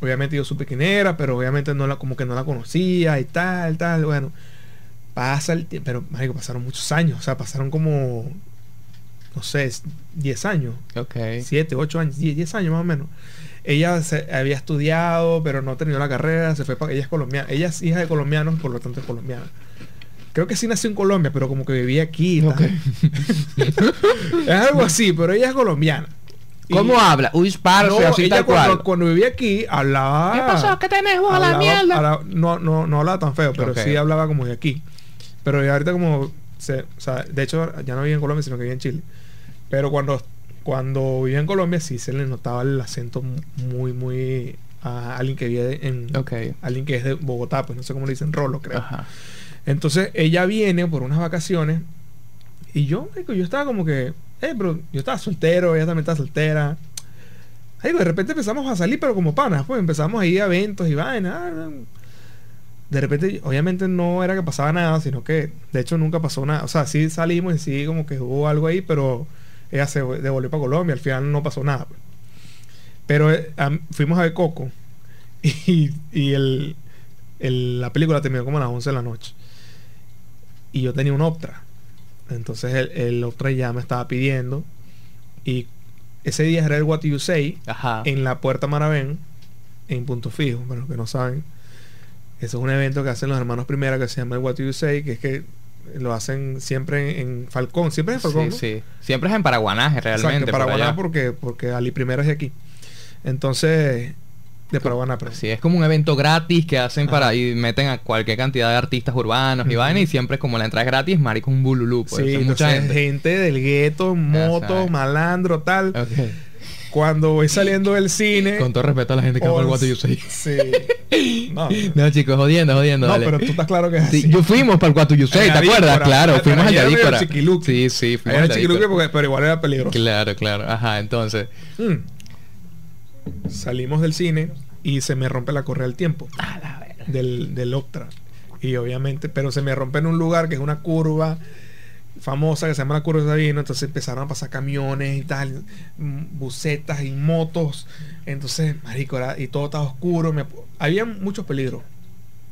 obviamente yo supe quién era, pero obviamente no la, como que no la conocía y tal, tal, bueno. Pasa el tiempo, pero marico, pasaron muchos años, o sea, pasaron como, no sé, 10 años, Ok. 7, 8 años, 10, 10 años más o menos. Ella se, había estudiado, pero no terminó la carrera, se fue para... Ella es colombiana, ella es hija de colombianos, por lo tanto es colombiana. Creo que sí nació en Colombia, pero como que vivía aquí. y tal. Ok. [laughs] es algo así, pero ella es colombiana. Y- ¿Cómo habla? Uy, parce, no, así ella tal cuando, cual. cuando vivía aquí hablaba. ¿Qué pasó? ¿Qué tenés vos a la hablaba- mierda? hablaba- no, no, no hablaba tan feo, pero Ok. sí hablaba como de aquí. Pero ya ahorita como se, o sea, de hecho ya no vivía en Colombia, sino que vivía en Chile. Pero cuando, cuando vivía en Colombia sí se le notaba el acento muy, muy a alguien que vive en Ok. alguien que es de Bogotá, pues no sé cómo le dicen, Rolo, creo. Ajá. Entonces ella viene por unas vacaciones y yo, yo estaba como que, eh, pero yo estaba soltero, ella también estaba soltera. Ay, de repente empezamos a salir, pero como panas, pues empezamos a ir a eventos y vainas. ah, De repente, obviamente no era que pasaba nada, sino que de hecho nunca pasó nada. O sea, sí salimos y sí como que hubo algo ahí, pero ella se devolvió para Colombia, al final no pasó nada. pues. Pero eh, fuimos a ver Coco [laughs] y, y el, el- la película terminó como a las 11 de la noche. Y yo tenía un Optra. Entonces el, el Optra ya me estaba pidiendo. Y ese día era el What You Say Ajá. en la Puerta Maravén, en Punto Fijo, para los que no saben. Eso es un evento que hacen los hermanos Primera que se llama el What You Say, que es que lo hacen siempre en, en Falcón. Siempre es en Falcón, Sí, ¿no? sí. Siempre es en Paraguanaje, realmente. Exacto, por Paraguaná allá. porque, porque Ali Primera es de aquí. Entonces, de Paraguaná, pero Sí, es como un evento gratis que hacen para y meten a cualquier cantidad de artistas urbanos y vaina y siempre como la entrada es gratis, marico, un bululú, pues. sí, mucha gente. gente. del gueto, moto, malandro, tal. Cuando voy saliendo del cine. Con todo respeto a la gente que va al on- What Do You Say. Sí. No, [laughs] No, chicos, jodiendo, jodiendo, no, dale. pero tú estás claro que es así. Sí, yo fuimos para el What Do You Say, ¿te acuerdas? Claro, fuimos allá chiquiluqui. Sí, sí, fuimos Era al chiquiluque Yadícora. porque, pero igual era peligroso. Claro, claro. Ajá, entonces. Mm. Salimos del cine y se me rompe la correa del tiempo A la del, del Optra. Y obviamente, pero se me rompe en un lugar que es una curva famosa que se llama la curva de Sabino. Entonces empezaron a pasar camiones y tal, mm, bucetas y motos. Entonces, marico, y todo estaba oscuro. me- había muchos peligros.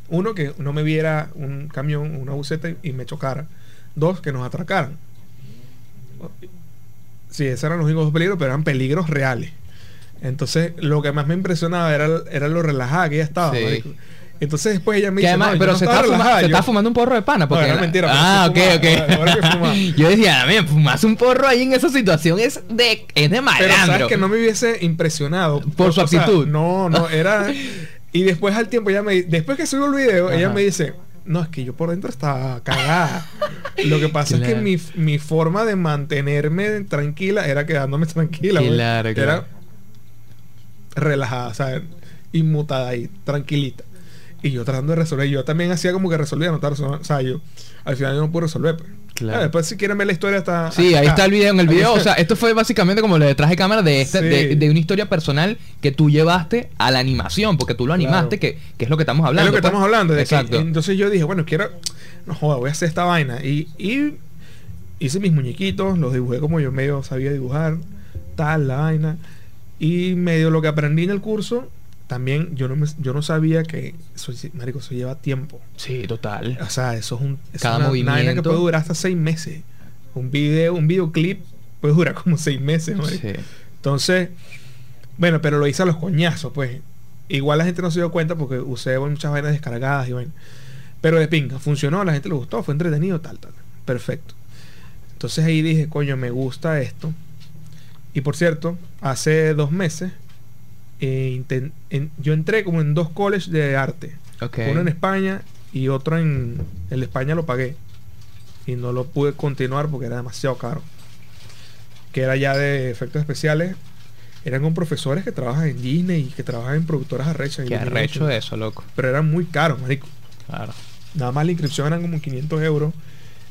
Uno, que no me viera un camión, una buceta y, y me chocara. Dos, que nos atracaran. Sí, esos eran los únicos peligros, pero eran peligros reales. Entonces, lo que más me impresionaba era, era lo relajada que ella estaba. Sí. Entonces, después ella me dice, además- "No, pero no se, fuma- relajada, se yo- fumando un porro de pana. Porque era mentira, pero Ah, ok, fumaba, ok. ahora que fumaba. [laughs] Yo decía, a ver, fumas un porro ahí en esa situación es de, es de Pero malandro. sabes que no me hubiese impresionado. Por su o sea, actitud. no, no, [laughs] era. Y después al tiempo ella me después que subió el video, ella me dice, no, es que yo por dentro estaba cagada. [laughs] Lo que pasa es que mi, mi forma de mantenerme tranquila era quedándome tranquila. Claro, Era claro. relajada, o sea, inmutada ahí, tranquilita. Y yo tratando de resolver, yo también hacía como que resolvía, no. O sea, yo al final yo no pude resolver. pues. Claro. Ah, después si quieren ver la historia está... Sí, ahí está el video. En el video, o sea, esto fue básicamente como lo detrás de cámara de, este, Sí. de, de una historia personal que tú llevaste a la animación, porque tú lo animaste, Claro. que, que es lo que estamos hablando. es lo que pues. estamos hablando. de que- Exacto. entonces yo dije, bueno, quiero. No joda, voy a hacer esta vaina. Y, y hice mis muñequitos, los dibujé como yo medio sabía dibujar, tal, la vaina. Y medio lo que aprendí en el curso, también yo no, me- yo no sabía que eso, marico, eso lleva tiempo. Sí, total. O sea, eso es, un, es Cada una, una vaina que movimiento. puede durar hasta seis meses. Un video, un videoclip puede durar como seis meses, marico. Sí. Entonces, bueno, pero lo hice a los coñazos, pues. Igual la gente no se dio cuenta porque usé muchas vainas descargadas y vaina. Pero de pinga, funcionó, la gente le gustó, fue entretenido, tal, tal. Perfecto. Entonces ahí dije, coño, me gusta esto. Y por cierto, hace dos meses, eh, en- yo entré como en dos colleges de arte. Uno en España y otro en, en España lo pagué. Y no lo pude continuar porque era demasiado caro. Que era ya de efectos especiales. Eran con profesores que trabajan en Disney y que trabajan en productoras arrechas. Qué arrecho eso, loco. Pero eran muy caros, marico. Claro. Nada más la inscripción eran como 500 euros.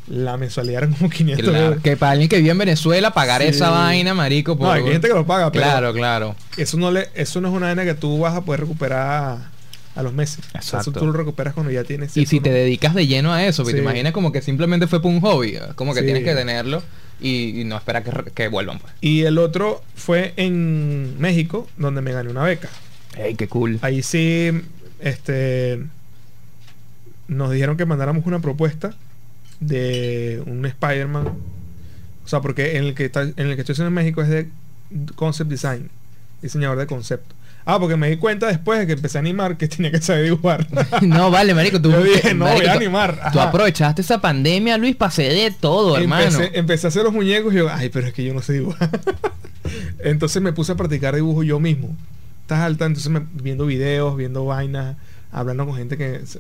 La mensualidad eran como [laughs] 500 Claro, euros. Que para alguien que vive en Venezuela, pagar Sí. esa vaina, marico. No, por- hay gente que lo paga, pero Claro, claro. eso no, le, eso no es una vaina que tú vas a poder recuperar a los meses. O sea, eso Exacto. tú lo recuperas cuando ya tienes... Y si te dedicas de lleno a eso, te Sí. imaginas como que simplemente fue por un hobby, como que Sí. tienes que tenerlo y, y no esperar que, que vuelvan. Pues. Y el otro fue en México, donde me gané una beca. ¡Ey, qué cool! Ahí sí, este, nos dijeron que mandáramos una propuesta de un Spider-Man. O sea, porque en el que está, en el que estoy haciendo en México es de concept design, diseñador de concepto. Ah, porque me di cuenta después de que empecé a animar que [laughs] tenía que saber dibujar. [laughs] no, vale, marico, tú... Yo dije, no, voy a animar. Tú Ajá. aprovechaste esa pandemia, Luis, pasé de todo, hermano. Empecé, empecé a hacer los muñecos y yo, ay, pero es que yo no sé dibujar. [laughs] entonces me puse a practicar dibujo yo mismo. Estás alta, entonces me- viendo videos, viendo vainas, hablando con gente que se-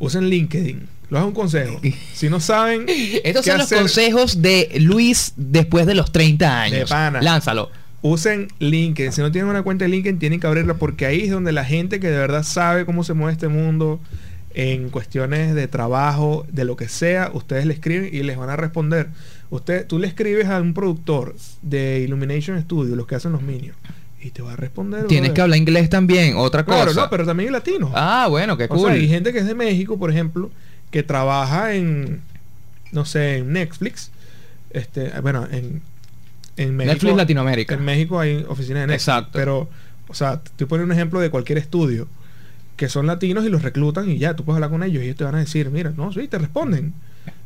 usen LinkedIn. Lo hago un consejo. Si no saben, [laughs] Estos son los hacer, consejos de Luis después de los 30 años. De pana. Lánzalo. usen LinkedIn. Si no tienen una cuenta de LinkedIn, tienen que abrirla porque ahí es donde la gente que de verdad sabe cómo se mueve este mundo en cuestiones de trabajo, de lo que sea, ustedes le escriben y les van a responder. Usted, tú le escribes a un productor de Illumination Studio, los que hacen los Minions, y te va a responder. Tienes que hablar inglés también, otra Claro, cosa. no, pero también hay latinos. Ah, bueno, qué O cool. sea, hay gente que es de México, por ejemplo, que trabaja en, no sé, en Netflix. Este, bueno, en, en México. Netflix Latinoamérica. En México hay oficinas de Netflix. Exacto. Pero, o sea, te estoy poniendo un ejemplo de cualquier estudio que son latinos y los reclutan y ya, tú puedes hablar con ellos y ellos te van a decir, mira, no, sí, te responden.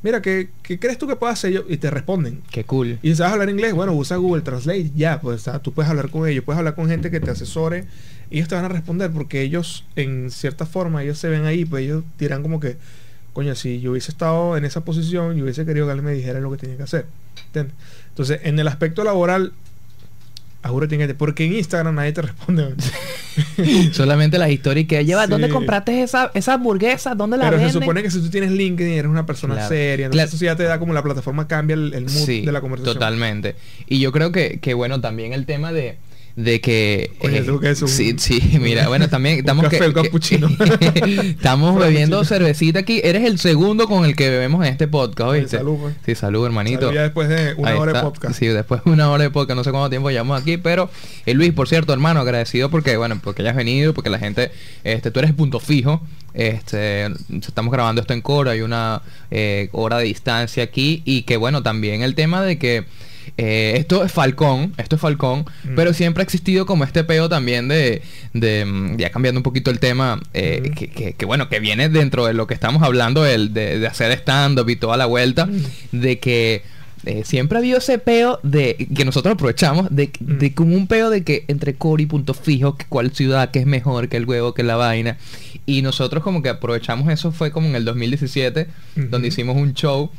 Mira, ¿qué, qué crees tú que puedo hacer yo? Y te responden. Qué cool. Y si sabes hablar inglés, bueno, usa Google Translate, ya, pues o sea, tú puedes hablar con ellos, puedes hablar con gente que te asesore y ellos te van a responder porque ellos, en cierta forma, ellos se ven ahí, pues ellos dirán como que, coño, si yo hubiese estado en esa posición, yo hubiese querido que alguien me dijera lo que tenía que hacer. ¿entiendes? Entonces, en el aspecto laboral, Ajúrate que porque en Instagram nadie te responde. [laughs] Solamente las historias que lleva. Sí. ¿Dónde compraste esa, esa hamburguesa? ¿Dónde la Pero venden? se supone que si tú tienes LinkedIn eres una persona Claro. seria, entonces Claro. eso ya te da como la plataforma cambia el, el mood Sí, de la conversación. totalmente. Y yo creo que, que bueno, también el tema de de que Coño, eh, ¿eso qué es? Un- sí sí [laughs] mira bueno también un estamos café, que, un que- [laughs] estamos Un bebiendo cervecita aquí eres el segundo con el que bebemos en este podcast Oye, ¿oíste? salud, pues. sí salud hermanito Salud ya después de una Ahí hora de podcast. Sí, después de una hora de podcast, no sé cuánto tiempo llevamos aquí, pero eh, Luis, por cierto, hermano, agradecido porque, bueno, porque hayas venido, porque la gente, este, tú eres el punto fijo. Este, estamos grabando esto en Coro, hay una eh, hora de distancia aquí y que, bueno, también el tema de que eh, esto es Falcón, esto es Falcón, Mm. pero siempre ha existido como este peo también de, de mm, ya cambiando un poquito el tema, eh, Ujú. que, que- que, bueno, que viene dentro de lo que estamos hablando, el de, de hacer stand-up y toda la vuelta, Mm. de que eh, siempre ha habido ese peo de que nosotros aprovechamos de, Mm. de como un peo de que entre core y punto fijo, que cuál ciudad que es mejor que el huevo, que la vaina. Y nosotros como que aprovechamos eso fue como en el 2017, Ujú. donde hicimos un show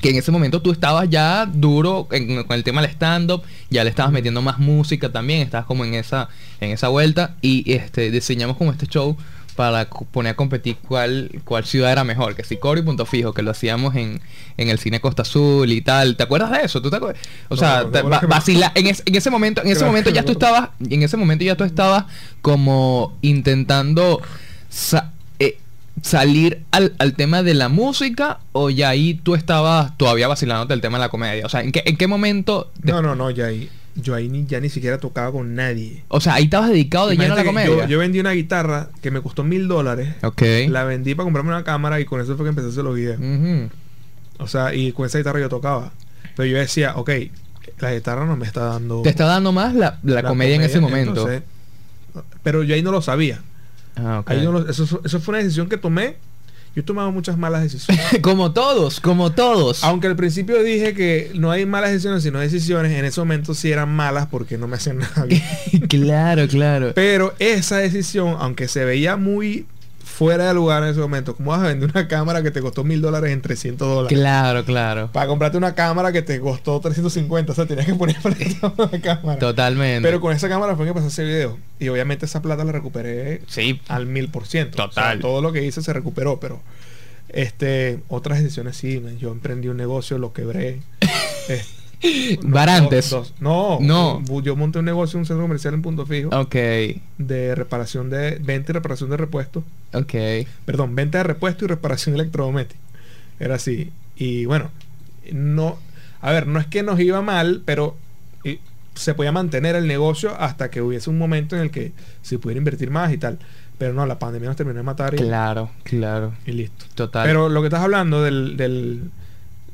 que en ese momento tú estabas ya duro en- con el tema del stand-up, ya le estabas metiendo más música también, estabas como en esa, en esa vuelta y este diseñamos como este show para poner a competir cuál, cuál ciudad era mejor, que si Coro y Punto Fijo, que lo hacíamos en, en el cine Costa Azul y tal. ¿Te acuerdas de eso? ¿Tú te acuer- O No, sea, te- va- vacila- en, es- en ese momento, en ese Claro momento ya tú estabas, en ese momento ya tú estabas como intentando salir al, al tema de la música o ya ahí tú estabas todavía vacilándote el tema de la comedia. O sea, ¿en qué, en qué momento? te- No, no, no, ya ahí. Yo ahí ni, ya ni siquiera tocaba con nadie. O sea, ahí estabas dedicado de lleno a la comedia. Yo, yo vendí una guitarra que me costó mil dólares. ok. La vendí para comprarme una cámara y con eso fue que empecé a hacer los videos. O sea, y con esa guitarra yo tocaba. Pero yo decía, ok, la guitarra no me está dando... Te está dando más la, la comedia, en ese momento. entonces, pero yo ahí no lo sabía. Ah, ok. Ahí no lo- eso, eso fue una decisión que tomé. Yo he tomado muchas malas decisiones. [laughs] como todos, como todos. Aunque al principio dije que no hay malas decisiones, sino decisiones, en ese momento sí eran malas porque no me hacían nada bien. [laughs] claro, claro. Pero esa decisión, aunque se veía muy fuera de lugar en ese momento, ¿cómo vas a vender una cámara que te costó mil dólares en 300 dólares? Claro, claro. Para comprarte una cámara que te costó 350, o sea, tenías que poner [laughs] para una cámara. Totalmente. Pero con esa cámara fue que pasé ese video. Y obviamente esa plata la recuperé Sí. al mil por ciento. O sea, Total. todo lo que hice se recuperó, pero este otras decisiones sí. Yo emprendí un negocio, lo quebré. Eh, [laughs] Barantes. dos- dos- no, No. Yo monté un negocio, un centro comercial en Punto Fijo Ok, de reparación de venta y reparación de repuestos. ok. Perdón, venta de repuestos y reparación electrodoméstica. Era así. Y bueno, no, a ver, no es que nos iba mal, pero se podía mantener el negocio hasta que hubiese un momento en el que se pudiera invertir más y tal. Pero no, la pandemia nos terminó de matar y, Claro, claro. y listo. Total. Pero lo que estás hablando del, del,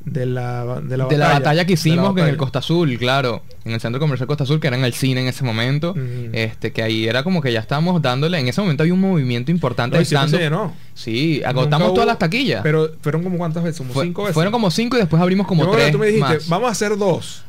de, la, de la batalla. de la batalla que hicimos en el Costa Azul, claro, en el centro comercial Costa Azul, que era en el cine en ese momento, este, que ahí era como que ya estábamos dándole, en ese momento había un movimiento importante No, se llenó. Sí, agotamos hubo- todas las taquillas. Pero fueron como cuántas veces, como Fue- cinco veces. Fueron como cinco y después abrimos como Yo tres tú me dijiste, más. vamos a hacer dos.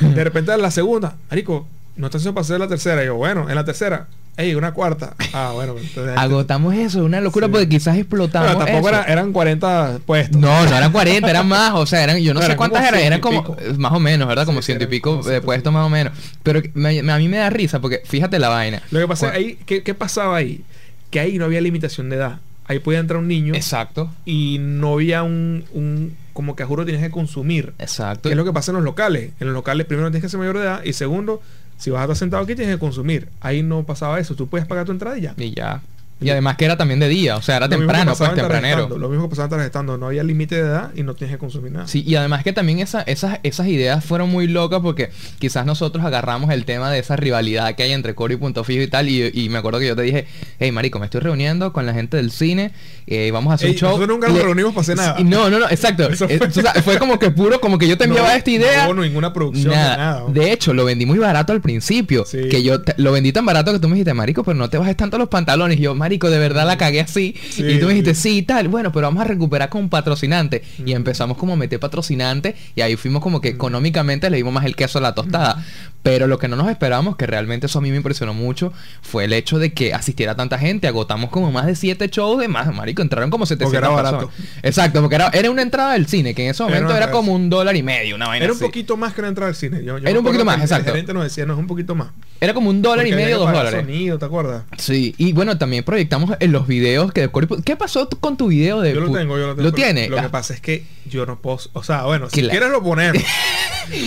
De repente en la segunda, Marico, no estás haciendo para hacer la tercera. Y yo, bueno, en la tercera, ey, una cuarta. Ah, bueno, entonces. Agotamos eso, una locura Sí. porque quizás explotamos Bueno, tampoco eso. era- eran 40 puestos. No, no eran 40, eran más, o sea, eran, yo no No, sé eran cuántas eran, eran como, pico. eh, más o menos, ¿verdad? Como Sí, ciento y pico de y puestos más o menos. Pero me- me- a mí me da risa porque fíjate la vaina. Lo que pasa ahí, ¿qué, qué pasaba ahí? Que ahí no había limitación de edad. Ahí podía entrar un niño Exacto, y no había un, un como que a juro tienes que consumir. exacto. Que es lo que pasa en los locales. En los locales primero tienes que ser mayor de edad y segundo, si vas a estar sentado aquí tienes que consumir. Ahí no pasaba eso. Tú puedes pagar tu entrada y ya. Y ya. Y además que era también de día, o sea, era Lo temprano, pues tempranero. Lo mismo que pasaba en. No había límite de edad y no tienes que consumir nada. Sí, y además que también esa- esas, esas ideas fueron muy locas porque quizás nosotros agarramos el tema de esa rivalidad que hay entre Coro y Punto Fijo y tal. Y, y me acuerdo que yo te dije, hey marico, me estoy reuniendo con la gente del cine, eh, vamos a hacer Ey, un show. nosotros nunca nos Le- reunimos para hacer nada. Sí, No, no, no, exacto. [laughs] Eh, fue- como que puro, como que yo te [laughs] enviaba No, esta idea. No hubo ninguna producción Nada. de nada. De hecho, lo vendí muy barato al principio. Sí. Que yo te- lo vendí tan barato que tú me dijiste, marico, pero no te bajes tanto los pantalones. Y yo, marico, de verdad la cagué así. Sí, y tú me dijiste, sí. tal. Bueno, pero vamos a recuperar con patrocinante. Y Mm. empezamos como a meter patrocinante. Y ahí fuimos como que económicamente le dimos más el queso a la tostada. Pero lo que no nos esperábamos, que realmente eso a mí me impresionó mucho, fue el hecho de que asistiera tanta gente. Agotamos como más de siete shows de más, marico. Entraron como 700 Porque era barato. personas. Exacto, porque era, era una entrada del cine, que en ese momento una era, como del un dólar y medio, una vaina Era un así. poquito más que la entrada al cine. Yo- yo Era un poquito más, exacto. El gerente nos decía, no, es un poquito más. Era como un dólar y Porque medio, dos dólares. sonido, ¿te acuerdas? Sí, y bueno, también proyectamos en los videos que de Cory Pu- ¿Qué pasó con tu video de Yo lo tengo, yo lo tengo. ¿Lo tiene? Lo que Ah, pasa es que yo no puedo... O sea, bueno, si quieres lo ponemos. [laughs]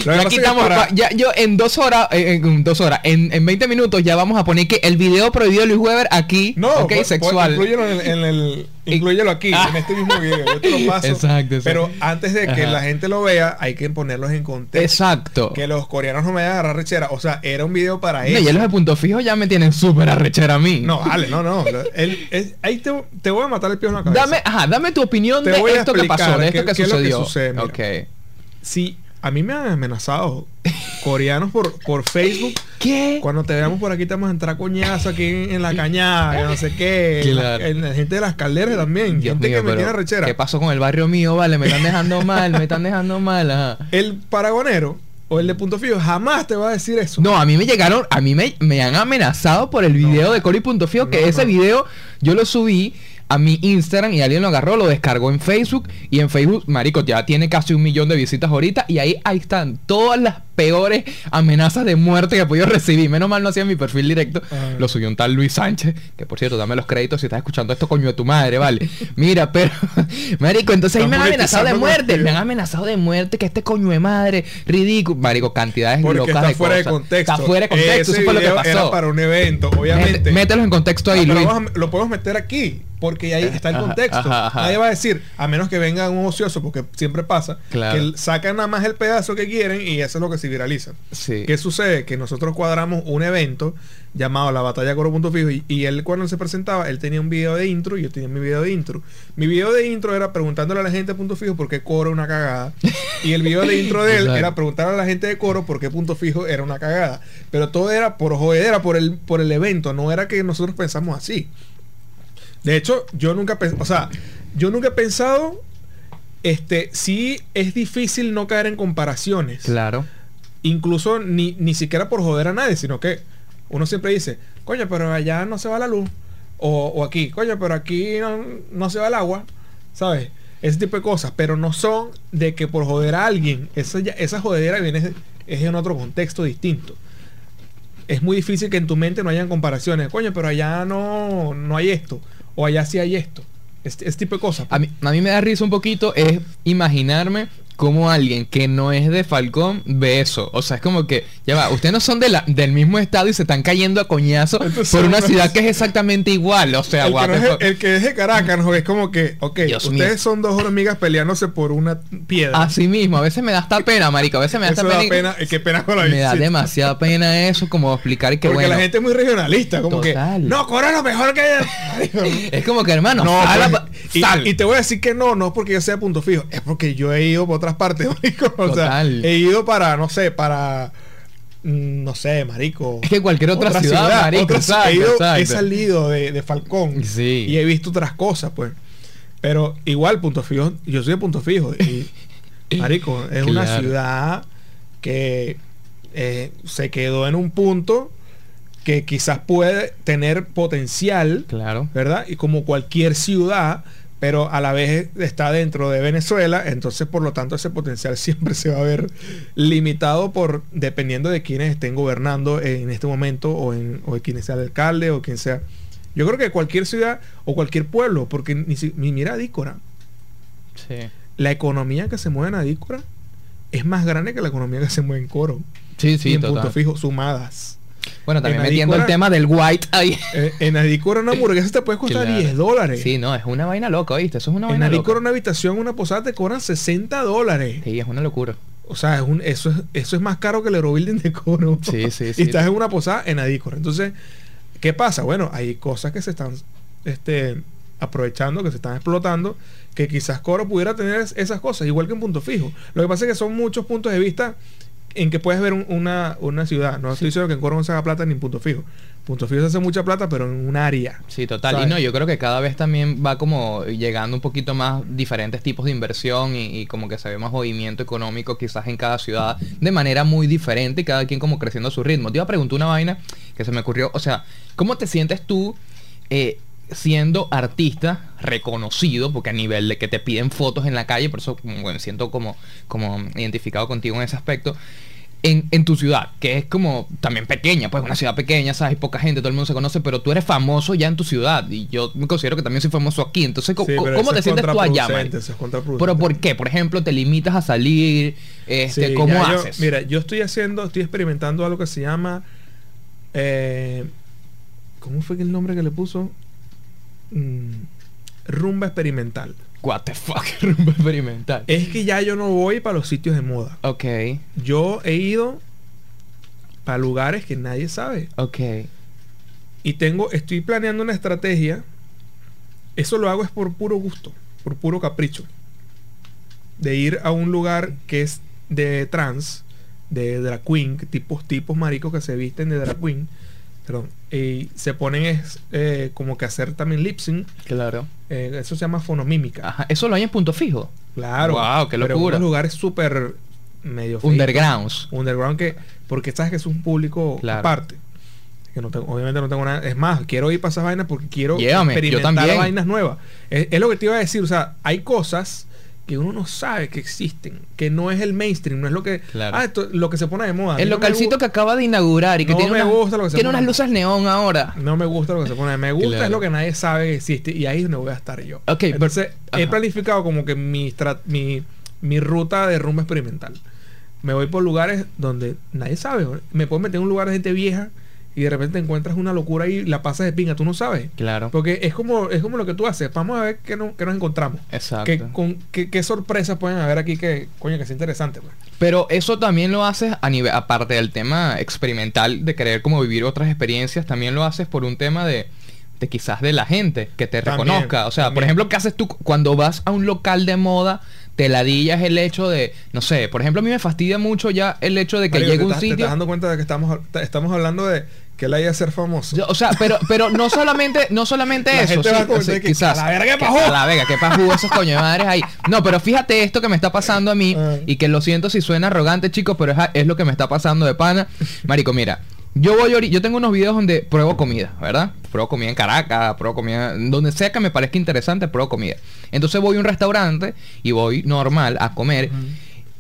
Lo ya quitamos, para- ya, yo en dos horas, eh, en dos horas, en, en 20 minutos ya vamos a poner que el video prohibido de Luis Weber aquí, No, ok, pues, pues, sexual. en el, en el- inclúyelo aquí, Ah. en este mismo video. Yo te lo paso. Exacto, exacto. Pero antes de que Ajá. la gente lo vea, hay que ponerlos en contexto. Exacto. Que los coreanos no me vayan a agarrar rechera. O sea, era un video para No, eso. y los de punto fijo ya me tienen súper arrechera a mí. No, vale, no, no. [laughs] El- es- ahí te, te voy a matar el pie en la cabeza. Dame, ajá, dame tu opinión Te de voy a esto que pasó, de esto qué- que qué es lo que sucedió. sucede, mira. ok. Sí, a mí me han amenazado coreanos por, por Facebook. ¿Qué? Cuando te veamos por aquí te vamos a entrar coñazo aquí en, en la cañada, no sé qué. en la- Claro. En la gente de las calderas también. Dios gente mío, que me tiene rechera. ¿Qué pasó con el barrio mío? Vale, me están dejando mal, me están dejando mal. Ajá. El paragonero o el de punto fijo jamás te va a decir eso. No, a mí me llegaron, a mí me, me han amenazado por el video No. de Cory Punto Fijo, que No, ese no. video yo lo subí a mi Instagram y alguien lo agarró, lo descargó en Facebook y en Facebook, marico, ya tiene casi un millón de visitas ahorita y ahí, ahí están todas las peores amenazas de muerte que he podido recibir. Menos mal no hacía mi perfil directo. Ah. Lo subió un tal Luis Sánchez, que por cierto, dame los créditos si estás escuchando esto, coño de tu madre, vale. Mira, pero, [laughs] marico, entonces ahí me han amenazado de muerte, me han amenazado de muerte, que este coño de madre, ridículo, marico, cantidades Porque locas está de fuera de contexto. Está fuera de contexto, Ese eso fue lo que pasó. Era para un evento, obviamente. Mételos en contexto ahí, Ah, Luis. a- lo podemos meter aquí, porque ahí está el contexto. ajá, ajá. Nadie va a decir, a menos que venga un ocioso, porque siempre pasa, Claro. que sacan nada más el pedazo que quieren y eso es lo que se viraliza. Sí. ¿Qué sucede? Que nosotros cuadramos un evento llamado La Batalla Coro Punto Fijo y, y él cuando se presentaba, él tenía un video de intro y yo tenía mi video de intro. Mi video de intro era preguntándole a la gente de Punto Fijo por qué Coro es una cagada. [laughs] Y el video de intro de él Exacto. era preguntarle a la gente de Coro por qué Punto Fijo era una cagada. Pero todo era por jodedera, por el, por el evento, no era que nosotros pensamos así. De hecho, yo nunca o sea, yo nunca he pensado, este, sí es difícil no caer en comparaciones Claro. incluso ni, ni siquiera por joder a nadie, sino que uno siempre dice, coño, pero allá no se va la luz. O, o aquí, coño, pero aquí no, no se va el agua. ¿Sabes? Ese tipo de cosas. Pero no son de que por joder a alguien, esa, esa jodedera viene es en otro contexto distinto. Es muy difícil que en tu mente no hayan comparaciones. Coño, pero allá no, no hay esto. O allá sí hay esto. Este, este tipo de cosas. A mí, a mí me da risa un poquito es imaginarme cómo alguien que no es de Falcón ve eso. O sea, es como que, ya va, ustedes no son de la, del mismo estado y se están cayendo a coñazo Entonces, por una ciudad [laughs] que es exactamente igual. O sea, el, que no es, fuck. el que es de Caracas, ¿no? es como que, ok, Dios ustedes mío. son dos hormigas peleándose por una piedra. Así mismo, a veces me da hasta pena, marico. A veces me da hasta da pena. pena, eh, qué pena con la me da demasiada pena eso, como explicar que Porque bueno. la gente es muy regionalista, como Total. que, no, cobra lo mejor que [laughs] Es como que, hermano, No, pues, y, y te voy a decir que no, no es porque yo sea punto fijo, es porque yo he ido por otras partes, [laughs] marico. O Total. sea, he ido para, no sé, para, mm, no sé, marico. Es que cualquier otra ciudad, marico, otra- exacto, he, ido- exacto. he salido de, de Falcón Sí. y he visto otras cosas, pues. Pero igual, punto fijo, yo soy de punto fijo. Y, [laughs] marico, es una ciudad que eh, se quedó en un punto que quizás puede tener potencial, Claro. ¿verdad? Y como cualquier ciudad, pero a la vez está dentro de Venezuela, entonces por lo tanto ese potencial [laughs] siempre se va a ver limitado por dependiendo de quienes estén gobernando en este momento o, en, o de quién sea el alcalde o quien sea. Yo creo que cualquier ciudad o cualquier pueblo, porque ni, ni mira Adícora, Sí. la economía que se mueve en Adícora es más grande que la economía que se mueve en Coro. Sí, y sí, en total. punto fijo, sumadas. Bueno, también En metiendo el tema del white ahí. Eh, en Adícora una [laughs] hamburguesa te puede costar Claro. 10 dólares. Sí, no, es una vaina loca, ¿viste? Eso es una en vaina Adícora loca. una habitación, una posada te cobran 60 dólares. Sí, es una locura. O sea, es un, eso, es, eso es más caro que el Eurobuilding de Coro. Sí, sí, [laughs] sí. y estás en una posada en Adícora. Entonces, ¿qué pasa? Bueno, hay cosas que se están este, aprovechando, que se están explotando, que quizás Coro pudiera tener es- esas cosas, igual que en Punto Fijo. Lo que pasa es que son muchos puntos de vista en que puedes ver un- una, una ciudad. No estoy diciendo que en Coro no se haga plata ni en Punto Fijo. Punto Fijo se hace mucha plata, pero en un área. Sí, total. ¿Sabes? Y no, yo creo que cada vez también va como llegando un poquito más diferentes tipos de inversión y, y como que se ve más movimiento económico quizás en cada ciudad de manera muy diferente y cada quien como creciendo a su ritmo. Te iba a preguntar una vaina que se me ocurrió. O sea, ¿cómo te sientes tú eh, siendo artista reconocido? Porque a nivel de que te piden fotos en la calle, por eso bueno, siento como, como identificado contigo en ese aspecto. En, en tu ciudad, que es como también pequeña, pues una ciudad pequeña, sabes, poca gente, todo el mundo se conoce, pero tú eres famoso ya en tu ciudad y yo me considero que también soy famoso aquí. Entonces, ¿cómo, Sí, cómo te es sientes tú allá, es. Pero ¿por qué? Por ejemplo, te limitas a salir, este, Sí, ¿cómo yo- haces? mira, yo estoy haciendo, estoy experimentando algo que se llama. eh, ¿Cómo fue el nombre que le puso? Mm, rumba experimental. What the fuck, [laughs] rumba experimental. Es que ya yo no voy para los sitios de moda. Ok, Yo he ido para lugares que nadie sabe. ok. Y tengo, estoy planeando una estrategia. Eso lo hago es por puro gusto, por puro capricho. De ir a un lugar que es de trans, de drag queen, que tipos, tipos maricos que se visten de drag queen. Perdón. Y se ponen es, eh, como que hacer también lip sync. Claro. eh, eso se llama fonomímica. Ajá, eso lo hay en punto fijo. Claro. Wow, qué Pero en locura. lugares súper medio. Undergrounds. Underground que, porque sabes que es un público Claro. aparte. Que no tengo, obviamente no tengo nada. Es más, quiero ir para esas vainas porque quiero Llévame, yo experimentar también. vainas nuevas. Es, es lo que te iba a decir. O sea, hay cosas que uno no sabe que existen, que no es el mainstream, no es lo que. Claro. Ah, esto, lo que se pone de moda. El no localcito que acaba de inaugurar y que No tiene, me gusta lo que se tiene pone. unas luces neón ahora. No me gusta lo que se pone. Me gusta Claro. es lo que nadie sabe que existe y ahí es donde voy a estar yo. Ok, pero- Entonces, he ajá. planificado como que mi, mi, mi ruta de rumba experimental. Me voy por lugares donde nadie sabe. Me puedo meter en un lugar de gente vieja y de repente encuentras una locura y la pasas de pinga. Tú no sabes. Claro. Porque es como, es como lo que tú haces. Vamos a ver qué, no- qué nos encontramos. Exacto. ¿Qué, con, qué, qué sorpresas pueden haber aquí que, coño, que sea interesante. pues. Pero eso también lo haces a nivel, aparte del tema experimental de querer como vivir otras experiencias, también lo haces por un tema de, de quizás de la gente que te También, reconozca. O sea, por ejemplo, ¿qué haces tú cuando vas a un local de moda? Te ladillas el hecho de, no sé, por ejemplo, a mí me fastidia mucho ya el hecho de que llegue un estás- Te sitio. estás dando cuenta de que estamos, estamos hablando de que la idea de ser famoso. Yo- O sea, pero, pero no solamente, no solamente [laughs] La eso, gente sí, va a que, quizás. "A la verga, ¿qué que- pasó?" a la verga, qué pasó esos coño de madres ahí. No, pero fíjate esto que me está pasando a mí Ah. y que lo siento si suena arrogante, chicos, pero es, es lo que me está pasando de pana. Marico, mira, yo voy yo tengo unos videos donde pruebo comida, ¿verdad? Pruebo comida en Caracas, pruebo comida donde sea que me parezca interesante, pruebo comida. Entonces voy a un restaurante y voy normal a comer.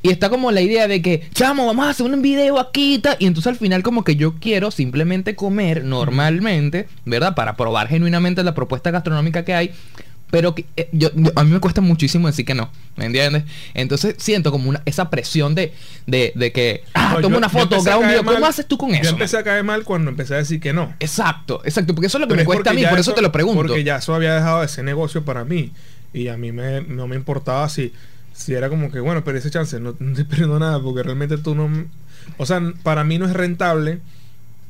Y está como la idea de que, chamo, vamos a hacer un video aquí. Y entonces al final como que yo quiero simplemente comer normalmente, ¿verdad? Para probar genuinamente la propuesta gastronómica que hay. Pero que, eh, yo, yo- a mí me cuesta muchísimo decir que no, ¿me entiendes? Entonces siento como una, esa presión de, de, de que, ah, No, toma yo- una yo foto, graba un video, ¿cómo mal- haces tú con Yo eso? empecé a caer mal cuando empecé a decir que no. Exacto, exacto, porque eso es lo que Pero me es cuesta a mí, por eso, te lo pregunto. Porque ya eso había dejado de ser negocio para mí. Y a mí me, no me importaba si, si era como que, bueno, pero ese chance, no, [laughs] no te pierdo nada, porque realmente tú no... O sea, para mí no es rentable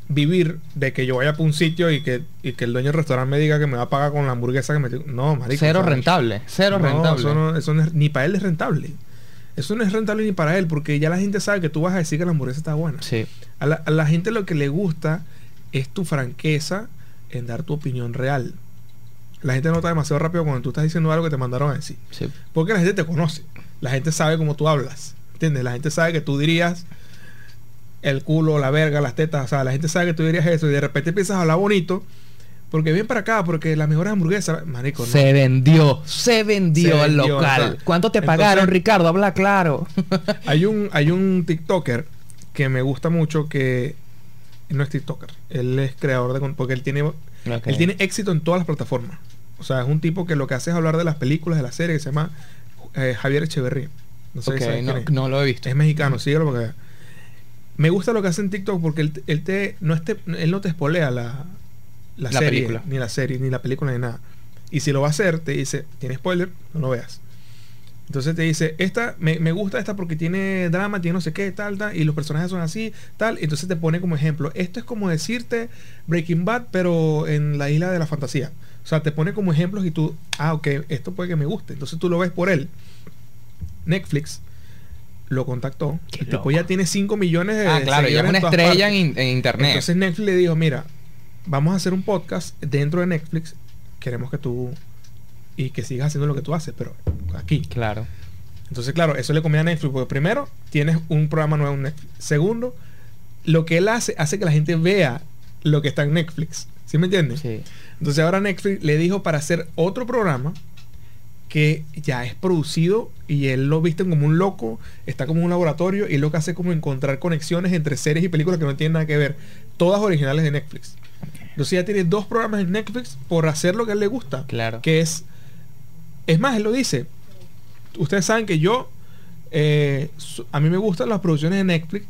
vivir de que yo vaya para un sitio y que, y que el dueño del restaurante me diga que me va a pagar con la hamburguesa que me... No, marico. cero rentable, cero no, rentable. Eso no, eso no es- ni para él es rentable. Eso no es rentable ni para él, porque ya la gente sabe que tú vas a decir que la hamburguesa está buena. Sí, A la, a la gente lo que le gusta es tu franqueza en dar tu opinión real. La gente nota demasiado rápido cuando tú estás diciendo algo que te mandaron a decir. sí. Porque la gente te conoce. La gente sabe cómo tú hablas. ¿Entiendes? La gente sabe que tú dirías el culo, la verga, las tetas. O sea, la gente sabe que tú dirías eso y de repente empiezas a hablar bonito. Porque ven para acá, porque las mejores hamburguesas, marico, no. Se vendió, se vendió el local. o sea, ¿Cuánto te entonces- pagaron, Ricardo? Habla claro. [laughs] Hay un, hay un TikToker que me gusta mucho que no es TikToker. Él es creador de con- porque él tiene él tiene éxito en todas las plataformas. O sea, es un tipo que lo que hace es hablar de las películas, de la serie, que se llama eh, Javier Echeverría. No sé si no, no lo he visto. Es mexicano, síguelo porque me gusta lo que hace en TikTok porque él, él te no es te- él no te espolea la, la, La serie, película. ni la serie, ni la película, ni nada. Y si lo va a hacer, te dice, tiene spoiler, no lo veas. Entonces te dice, esta, me, me gusta esta porque tiene drama, tiene no sé qué, tal, tal, y los personajes son así, tal. Entonces te pone como ejemplo. Esto es como decirte Breaking Bad, pero en la isla de la fantasía. O sea, te pone como ejemplos y tú, ah, ok, esto puede que me guste. Entonces tú lo ves por él. Netflix lo contactó. Qué el tipo loco. ya tiene 5 millones de Ah, claro, ya es una estrella en, en internet. Entonces Netflix le dijo, mira, vamos a hacer un podcast dentro de Netflix. Queremos que tú y que sigas haciendo lo que tú haces, pero aquí. claro. Entonces, claro, eso le conviene a Netflix, porque primero, tienes un programa nuevo en Netflix. Segundo, lo que él hace hace que la gente vea lo que está en Netflix. ¿Sí me entiendes? Sí. Entonces ahora Netflix le dijo para hacer otro programa que ya es producido y él lo viste como un loco, está como un laboratorio y lo que hace es como encontrar conexiones entre series y películas que no tienen nada que ver, todas originales de Netflix. Entonces ya tiene dos programas en Netflix por hacer lo que a él le gusta, Claro. que es, es más, él lo dice, ustedes saben que yo, eh, a mí me gustan las producciones de Netflix,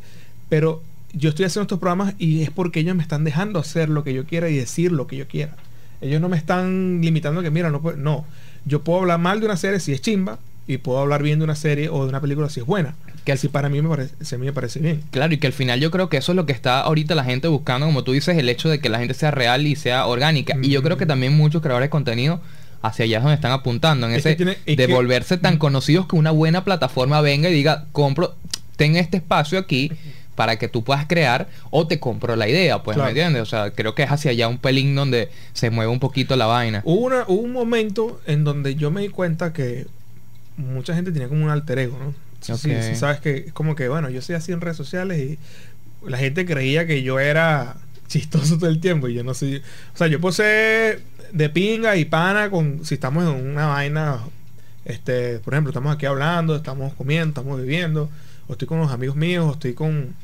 pero yo estoy haciendo estos programas y es porque ellos me están dejando hacer lo que yo quiera y decir lo que yo quiera. Ellos no me están limitando que, mira, no puedo- no. Yo puedo hablar mal de una serie si es chimba y puedo hablar bien de una serie o de una película si es buena. Que si para mí me parece, me parece bien. Claro, y que al final yo creo que eso es lo que está ahorita la gente buscando, como tú dices, el hecho de que la gente sea real y sea orgánica. Y yo creo que también muchos creadores de contenido hacia allá es donde están apuntando, en Es ese tiene- es de que- volverse tan conocidos que una buena plataforma venga y diga, compro, ten este espacio aquí para que tú puedas crear o te compro la idea, pues, Claro. ¿me entiendes? O sea, creo que es hacia allá un pelín donde se mueve un poquito la vaina. Hubo, una- hubo un momento en donde yo me di cuenta que mucha gente tenía como un alter ego, ¿no? Sí, sí, sabes que es como que, bueno, yo soy así en redes sociales y la gente creía que yo era chistoso todo el tiempo y yo no soy... O sea, yo puedo ser de pinga y pana con... Si estamos en una vaina, este, por ejemplo, estamos aquí hablando, estamos comiendo, estamos bebiendo, o estoy con los amigos míos, o estoy con...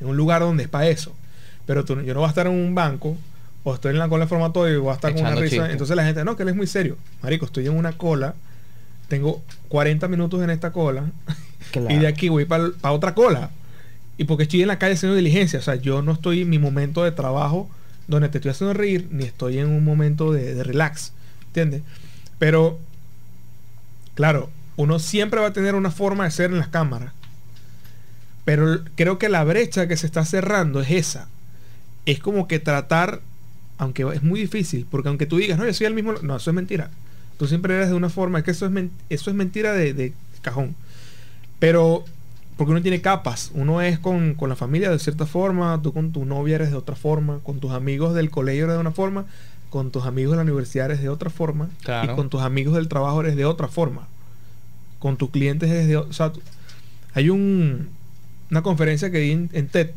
En un lugar donde es para eso. Pero tú, yo no voy a estar en un banco o estoy en la cola de formatorio y voy a estar con una risa. Entonces la gente, no, que él es muy serio. Marico, estoy en una cola, tengo 40 minutos en esta cola [laughs] y de aquí voy para otra cola. Y porque estoy en la calle haciendo diligencia. O sea, yo no estoy en mi momento de trabajo donde te estoy haciendo reír, ni estoy en un momento de, de relax. ¿Entiendes? Pero, claro, uno siempre va a tener una forma de ser en las cámaras. Pero creo que la brecha que se está cerrando es esa. Es como que tratar, aunque es muy difícil, porque aunque tú digas, no, yo soy el mismo, no, eso es mentira. Tú siempre eres de una forma, es que eso es, men- eso es mentira de, de cajón. Pero, porque uno tiene capas, uno es con, con la familia de cierta forma, tú con tu novia eres de otra forma, con tus amigos del colegio eres de una forma, con tus amigos de la universidad eres de otra forma, Claro. y con tus amigos del trabajo eres de otra forma, con tus clientes eres de o- o sea, hay un, una conferencia que di en, en TED.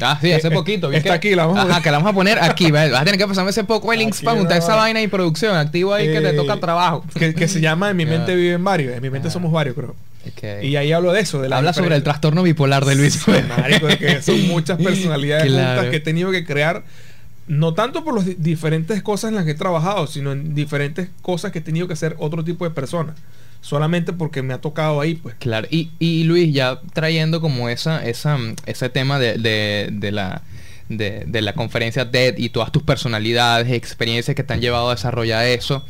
Ah, sí, hace Eh, poquito. vi está que- aquí, la vamos a Ajá, que la vamos a poner aquí. Vas a tener que pasarme ese poco el links Aquí para juntar esa vaina y producción. Activo ahí que te Eh, toca trabajo. que, que se llama En mi [laughs] mente viven varios, en mi mente somos varios creo. Y ahí hablo de eso, de la Habla sobre el trastorno bipolar de Luis. Sí, marico, que son muchas [laughs] personalidades Claro. juntas que he tenido que crear No tanto por las di- diferentes cosas en las que he trabajado, sino en diferentes cosas que he tenido que hacer otro tipo de personas. Solamente porque me ha tocado ahí, pues. Claro, y, y Luis, ya trayendo como esa, esa, ese tema de, de, de la de, de la conferencia TED y todas tus personalidades, experiencias que te han llevado a desarrollar eso.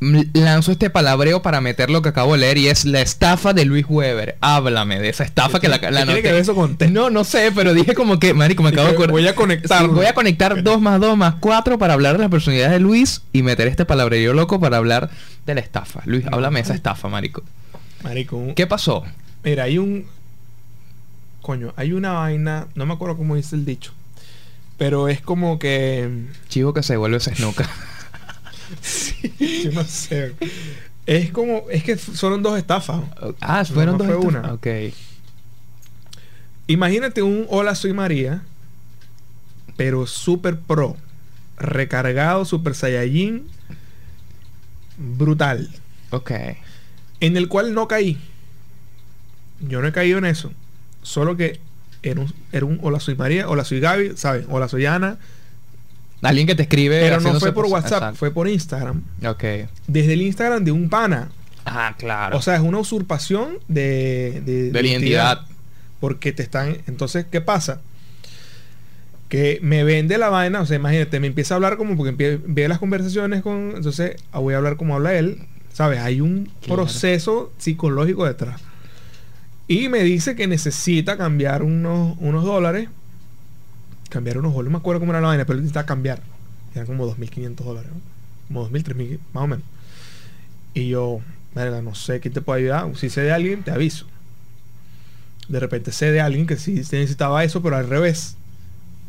Lanzo este palabreo para meter lo que acabo de leer y es la estafa de Luis Weber. Háblame de esa estafa ¿Qué que la, la qué tiene anoté. que ver eso con TED? No, no sé, pero dije como que, marico, me acabo de acordar. voy a conectarlo. Sí, voy a conectar 2 más 2 más 4 para hablar de la personalidad de Luis y meter este palabrerío loco para hablar de la estafa. Luis, háblame de esa estafa, marico. Marico, ¿Qué pasó? Mira, hay un. Coño, hay una vaina. No me acuerdo cómo dice el dicho. Pero es como que. Chivo que se vuelve ese [laughs] Yo no sé. Es como. Es que fueron dos estafas. ah, fueron no dos. fue estafas. una. Ok. Imagínate un Hola, soy María. Pero super pro. Recargado, super saiyajin. Brutal. Ok. En el cual no caí. Yo no he caído en eso. Solo que era un, era un Hola, soy María. Hola, soy Gaby. ¿Saben? Hola, soy Ana. Alguien que te escribe. Pero no fue por WhatsApp, Exacto. fue por Instagram. Ok. Desde el Instagram de un pana. Ah, claro. O sea, es una usurpación de, de, de la identidad. Porque te están. Entonces, ¿qué pasa? Que me vende la vaina, o sea, imagínate, me empieza a hablar como porque ve las conversaciones con. Entonces, ah, voy a hablar como habla él. ¿Sabes? Hay un Claro. proceso psicológico detrás. Y me dice que necesita cambiar unos, unos dólares. Cambiar unos dólares. No me acuerdo cómo era la vaina, pero él necesita cambiar. Eran como 2.500 dólares. ¿no? Como 2.000, 3.000, más o menos. Y yo, verga, no sé quién te puede ayudar. Si sé de alguien, te aviso. De repente sé de alguien que sí se necesitaba eso, pero al revés.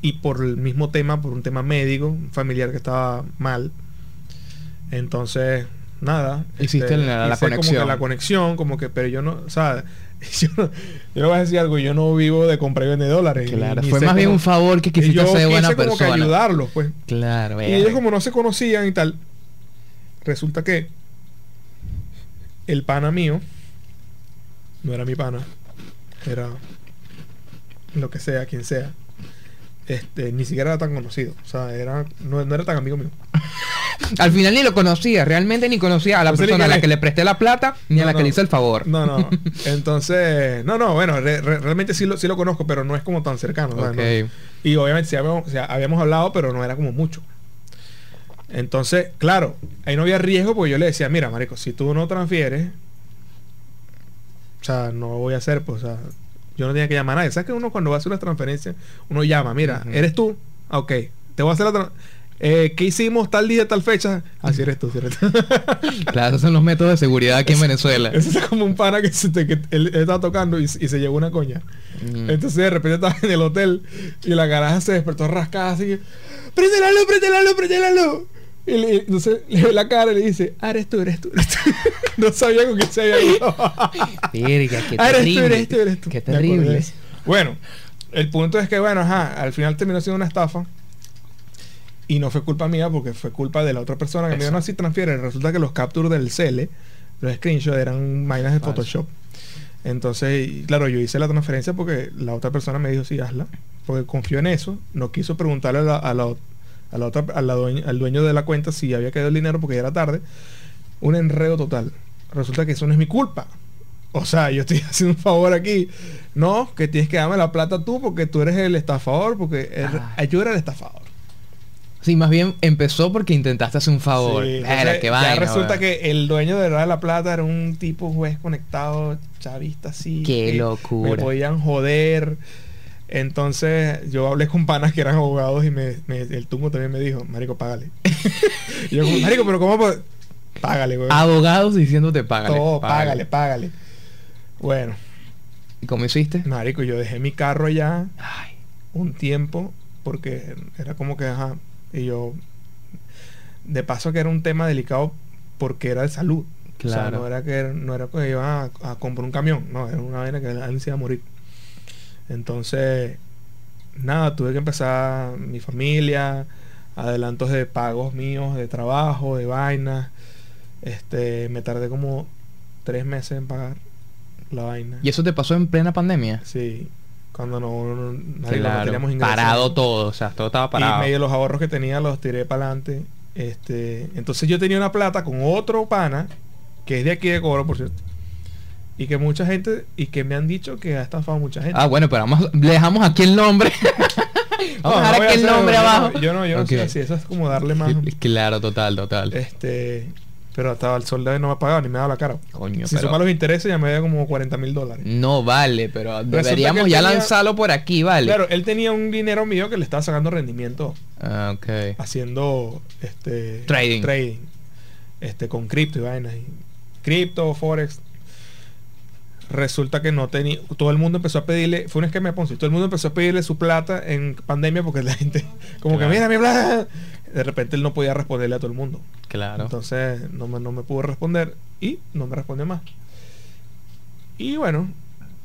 Y por el mismo tema, por un tema médico, un familiar que estaba mal. Entonces, nada. este, Hiciste la- la hice Como conexión. que la conexión, como que, pero yo no, o sea, [laughs] yo, yo voy a decir algo, yo no vivo de compra y vende dólares. Claro, ni- fue más bien cómo- un favor que quisiste yo ser buena como que persona. ayudarlos, pues. Claro, Y ellos como no se conocían y tal, resulta que el pana mío no era mi pana, era lo que sea, quien sea. Este, ni siquiera era tan conocido, o sea, era no, no era tan amigo mío. [laughs] Al final ni lo conocía, realmente ni conocía a la Entonces, persona a la que le presté la plata ni a No, la que le hice el favor. No, no. [laughs] Entonces, no, no, bueno, re- re- realmente sí lo, sí lo conozco, pero no es como tan cercano. ¿sabes? Ok. No. Y obviamente sí habíamos, habíamos hablado, pero no era como mucho. Entonces, claro, ahí no había riesgo porque yo le decía, mira, marico, si tú no transfieres, o sea, no voy a hacer, pues, o sea, yo no tenía que llamar a nadie. ¿Sabes que uno cuando va a hacer una transferencia, uno llama, mira. ¿eres tú? Ah, ok, te voy a hacer la transferencia. ¿Qué hicimos tal día, tal fecha? Así eres tú, sí eres tú. [laughs] Claro, esos son los métodos de seguridad aquí en Venezuela. Eso es como un pana que, se te- que él, estaba tocando y, y se llevó una coña. Mm. Entonces de repente estaba en el hotel y la garaja se despertó rascada así. ¡Prende la luz, prende la luz, prende la luz! Y le- entonces le ve la cara y le dice, ah, eres tú, eres tú, eres tú. [laughs] no sabía con quién se había ido. [laughs] Verga, qué Ah, eres tú, terrible. eres tú, eres tú. Qué terrible. Bueno, el punto es que, bueno, ajá, al final terminó siendo una estafa. Y no fue culpa mía porque fue culpa de la otra persona que me dijo, no, si transfiere. Resulta que los captures del CL, los screenshots, eran vainas de. Photoshop. Entonces, y claro, yo hice la transferencia porque la otra persona me dijo, sí, hazla. Porque confió en eso. No quiso preguntarle a la, a la, a la otra, a la dueña- al dueño de la cuenta si había caído el dinero porque ya era tarde. Un enredo total. Resulta que eso no es mi culpa. O sea, yo estoy [laughs] haciendo un favor aquí. No, que tienes que darme la plata tú porque tú eres el estafador, porque el- Ay. yo era el estafador. Sí, más bien empezó porque intentaste hacer un favor. Sí, Verga, entonces, qué ya resulta que el dueño de la plata era un tipo juez conectado, chavista así. Qué que locura. Me podían joder. Entonces yo hablé con panas que eran abogados y me, me- el tungo también me dijo, Marico, págale. [laughs] y yo como, Marico, pero ¿cómo? puedo-?" Págale, güey. Abogados diciéndote págale. Todo, págale, págale. Bueno, ¿Y cómo hiciste? Marico, yo dejé mi carro allá Ay, un tiempo porque era como que, ajá, y yo, de paso que era un tema delicado porque era de salud. O sea, Claro. no era que no era que iba a, a comprar un camión, no, era una vaina que alguien se iba a morir. Entonces, nada, tuve que empezar mi familia, adelantos de pagos míos, de trabajo, de vainas. Este, me tardé como tres meses en pagar la vaina. ¿Y eso te pasó en plena pandemia? Sí. Cuando no, no- nadie Claro, no teníamos ingresos. parado todo, o sea, todo estaba parado. Y medio los ahorros que tenía los tiré para adelante. Este, entonces yo tenía una plata con otro pana, que es de aquí de Coro, por cierto. Y que mucha gente, y que me han dicho que ha estafado mucha gente. Ah, bueno, pero vamos, le dejamos aquí el nombre. [laughs] vamos No, no dejar aquí el nombre no- abajo. Yo no, yo no Ok. sé si eso es como darle más. Claro, total, total. Este, pero hasta el sol de hoy no me ha pagado ni me ha dado la cara. Coño, si pero- suma los intereses ya me da como 40 mil dólares. No vale, pero Resulta deberíamos ya tenía- lanzarlo por aquí, vale. Claro, él tenía un dinero mío que le estaba sacando rendimiento Ah, ok. haciendo este Trading. trading este con cripto y vainas y cripto forex resulta que no tenía todo el mundo empezó a pedirle fue un esquema de Ponzi todo el mundo empezó a pedirle su plata en pandemia porque la gente como Claro. que mira mi plata de repente él no podía responderle a todo el mundo Claro. entonces no me, no me pudo responder y no me respondió más y bueno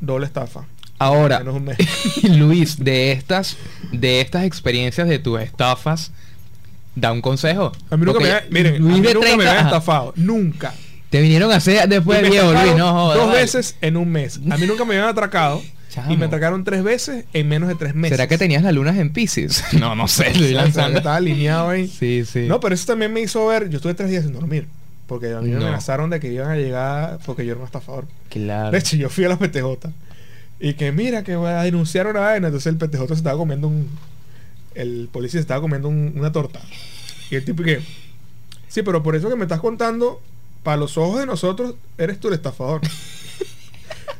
doble estafa Ahora, [laughs] Luis, de estas, de estas experiencias de tus estafas, da un consejo. a mí nunca Porque me, miren, a Luis mí de nunca me 30, habían ajá. estafado nunca Te vinieron a hacer después de viejo, Luis, no jodas. Dos vale. veces en un mes. A mí nunca me habían atracado. Chamo. Y me atracaron tres veces en menos de tres meses. ¿Será que tenías las lunas en Pisces? [laughs] no, no sé, estoy [laughs] lanzando. Estaba alineado ahí. Sí, sí. No, pero eso también me hizo ver. Yo estuve tres días sin dormir. Porque a mí me amenazaron de que iban a llegar porque yo era un estafador. Claro. De hecho, yo fui a la PTJ. Y que mira, que voy a denunciar una vaina. Entonces el PTJ se estaba comiendo un. El policía se estaba comiendo un- una torta. Y el tipo que. Sí, pero por eso que me estás contando, para los ojos de nosotros, eres tú el estafador. [laughs]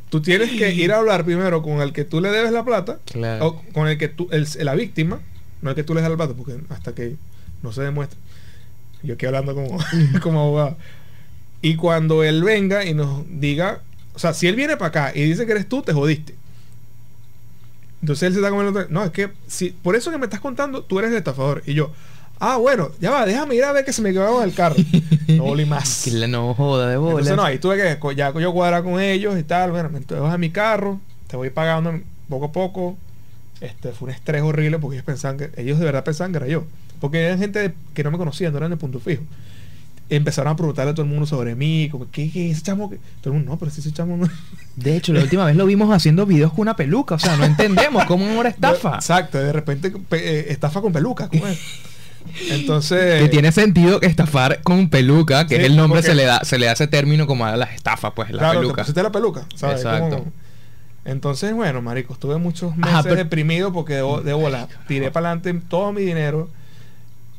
tú tienes que ir a hablar primero con el que tú le debes la plata. Claro. O con el que tú. El, la víctima. No el que tú le das la plata, porque hasta que no se demuestre. Yo aquí hablando como, [laughs] como abogado. Y cuando él venga y nos diga, o sea, si él viene para acá y dice que eres tú, te jodiste. Entonces él se está comiendo. No, es que si por eso que me estás contando, tú eres el estafador. Y yo, ah, bueno, ya va, déjame ir a ver que se me quedó en el carro. [laughs] No volví más. Que la no joda de bolas. Entonces no, ahí tuve que ya yo cuadrar con ellos y tal. Bueno, me vas a mi carro, te voy pagando poco a poco. Este fue un estrés horrible porque ellos pensaban que, ellos de verdad pensaban que era yo. Porque eran gente que no me conocían, no eran de punto fijo. Empezaron a preguntarle a todo el mundo sobre mí, como, ¿qué, qué ese chamo? que-?" Todo el mundo, no, pero si ese chamo no. De hecho, la última vez lo vimos haciendo videos con una peluca. O sea, no entendemos cómo ahora [laughs] estafa. Exacto, de repente pe- eh, estafa con peluca, ¿cómo es? Entonces. Que tiene sentido que estafar con peluca, que Sí, es el nombre, porque- se le da se le da ese término como a las estafas, pues, la claro, peluca. la peluca, ¿sabes? Exacto. Como- Entonces, bueno, marico, estuve muchos meses Ajá, pero- deprimido porque de, de bola tiré para adelante todo mi dinero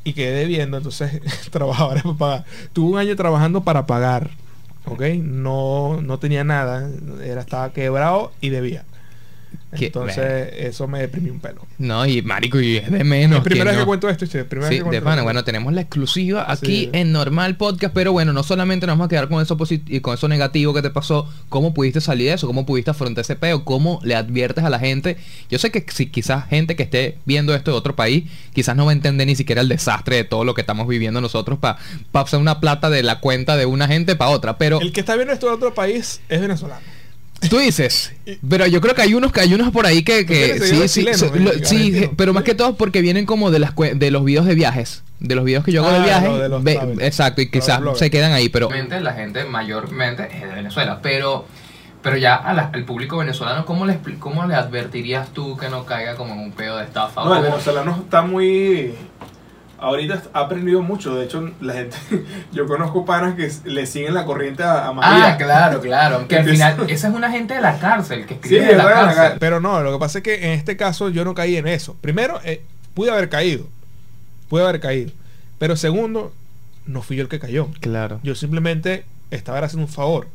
y quedé debiendo. Entonces, [laughs] trabajaba para pagar. Tuve un año trabajando para pagar, ¿ok? No, no tenía nada, era, estaba quebrado y debía. Qué Entonces, eso me deprimió un pelo. No, y marico, y es de menos. primera vez no. que cuento esto, che, primera Sí, vez que de pana. Bueno, tenemos la exclusiva aquí Sí. en Normal Podcast, pero bueno, no solamente nos vamos a quedar con eso y con eso negativo que te pasó, cómo pudiste salir de eso, cómo pudiste afrontar ese peo, cómo le adviertes a la gente. Yo sé que si quizás gente que esté viendo esto de otro país, quizás no va a entender ni siquiera el desastre de todo lo que estamos viviendo nosotros para pasar una plata de la cuenta de una gente para otra, pero El que está viendo esto de otro país es venezolano. Tú dices, pero yo creo que hay unos que hay unos por ahí que, sí, sí, chilenos, so- lo- sí, pero más que todo porque vienen como de las de los videos de viajes, de los videos que yo hago Ah, de viajes, lo de los ve- travel. exacto, y quizás se quedan ahí, pero la gente mayormente es de Venezuela, pero pero ya a la- al público venezolano cómo le cómo le advertirías tú que no caiga como en un pedo de estafa? No, el venezolano está muy. Ahorita ha aprendido mucho. De hecho, la gente. [laughs] Yo conozco panas que le siguen la corriente a, a María. Ah, claro, claro, que al final esa es una gente de la cárcel que Sí, escribe de la verdad, cárcel. pero no, lo que pasa es que en este caso yo no caí en eso. Primero, eh, pude haber caído. Pude haber caído. Pero segundo, no fui yo el que cayó. Claro. Yo simplemente estaba haciendo un favor.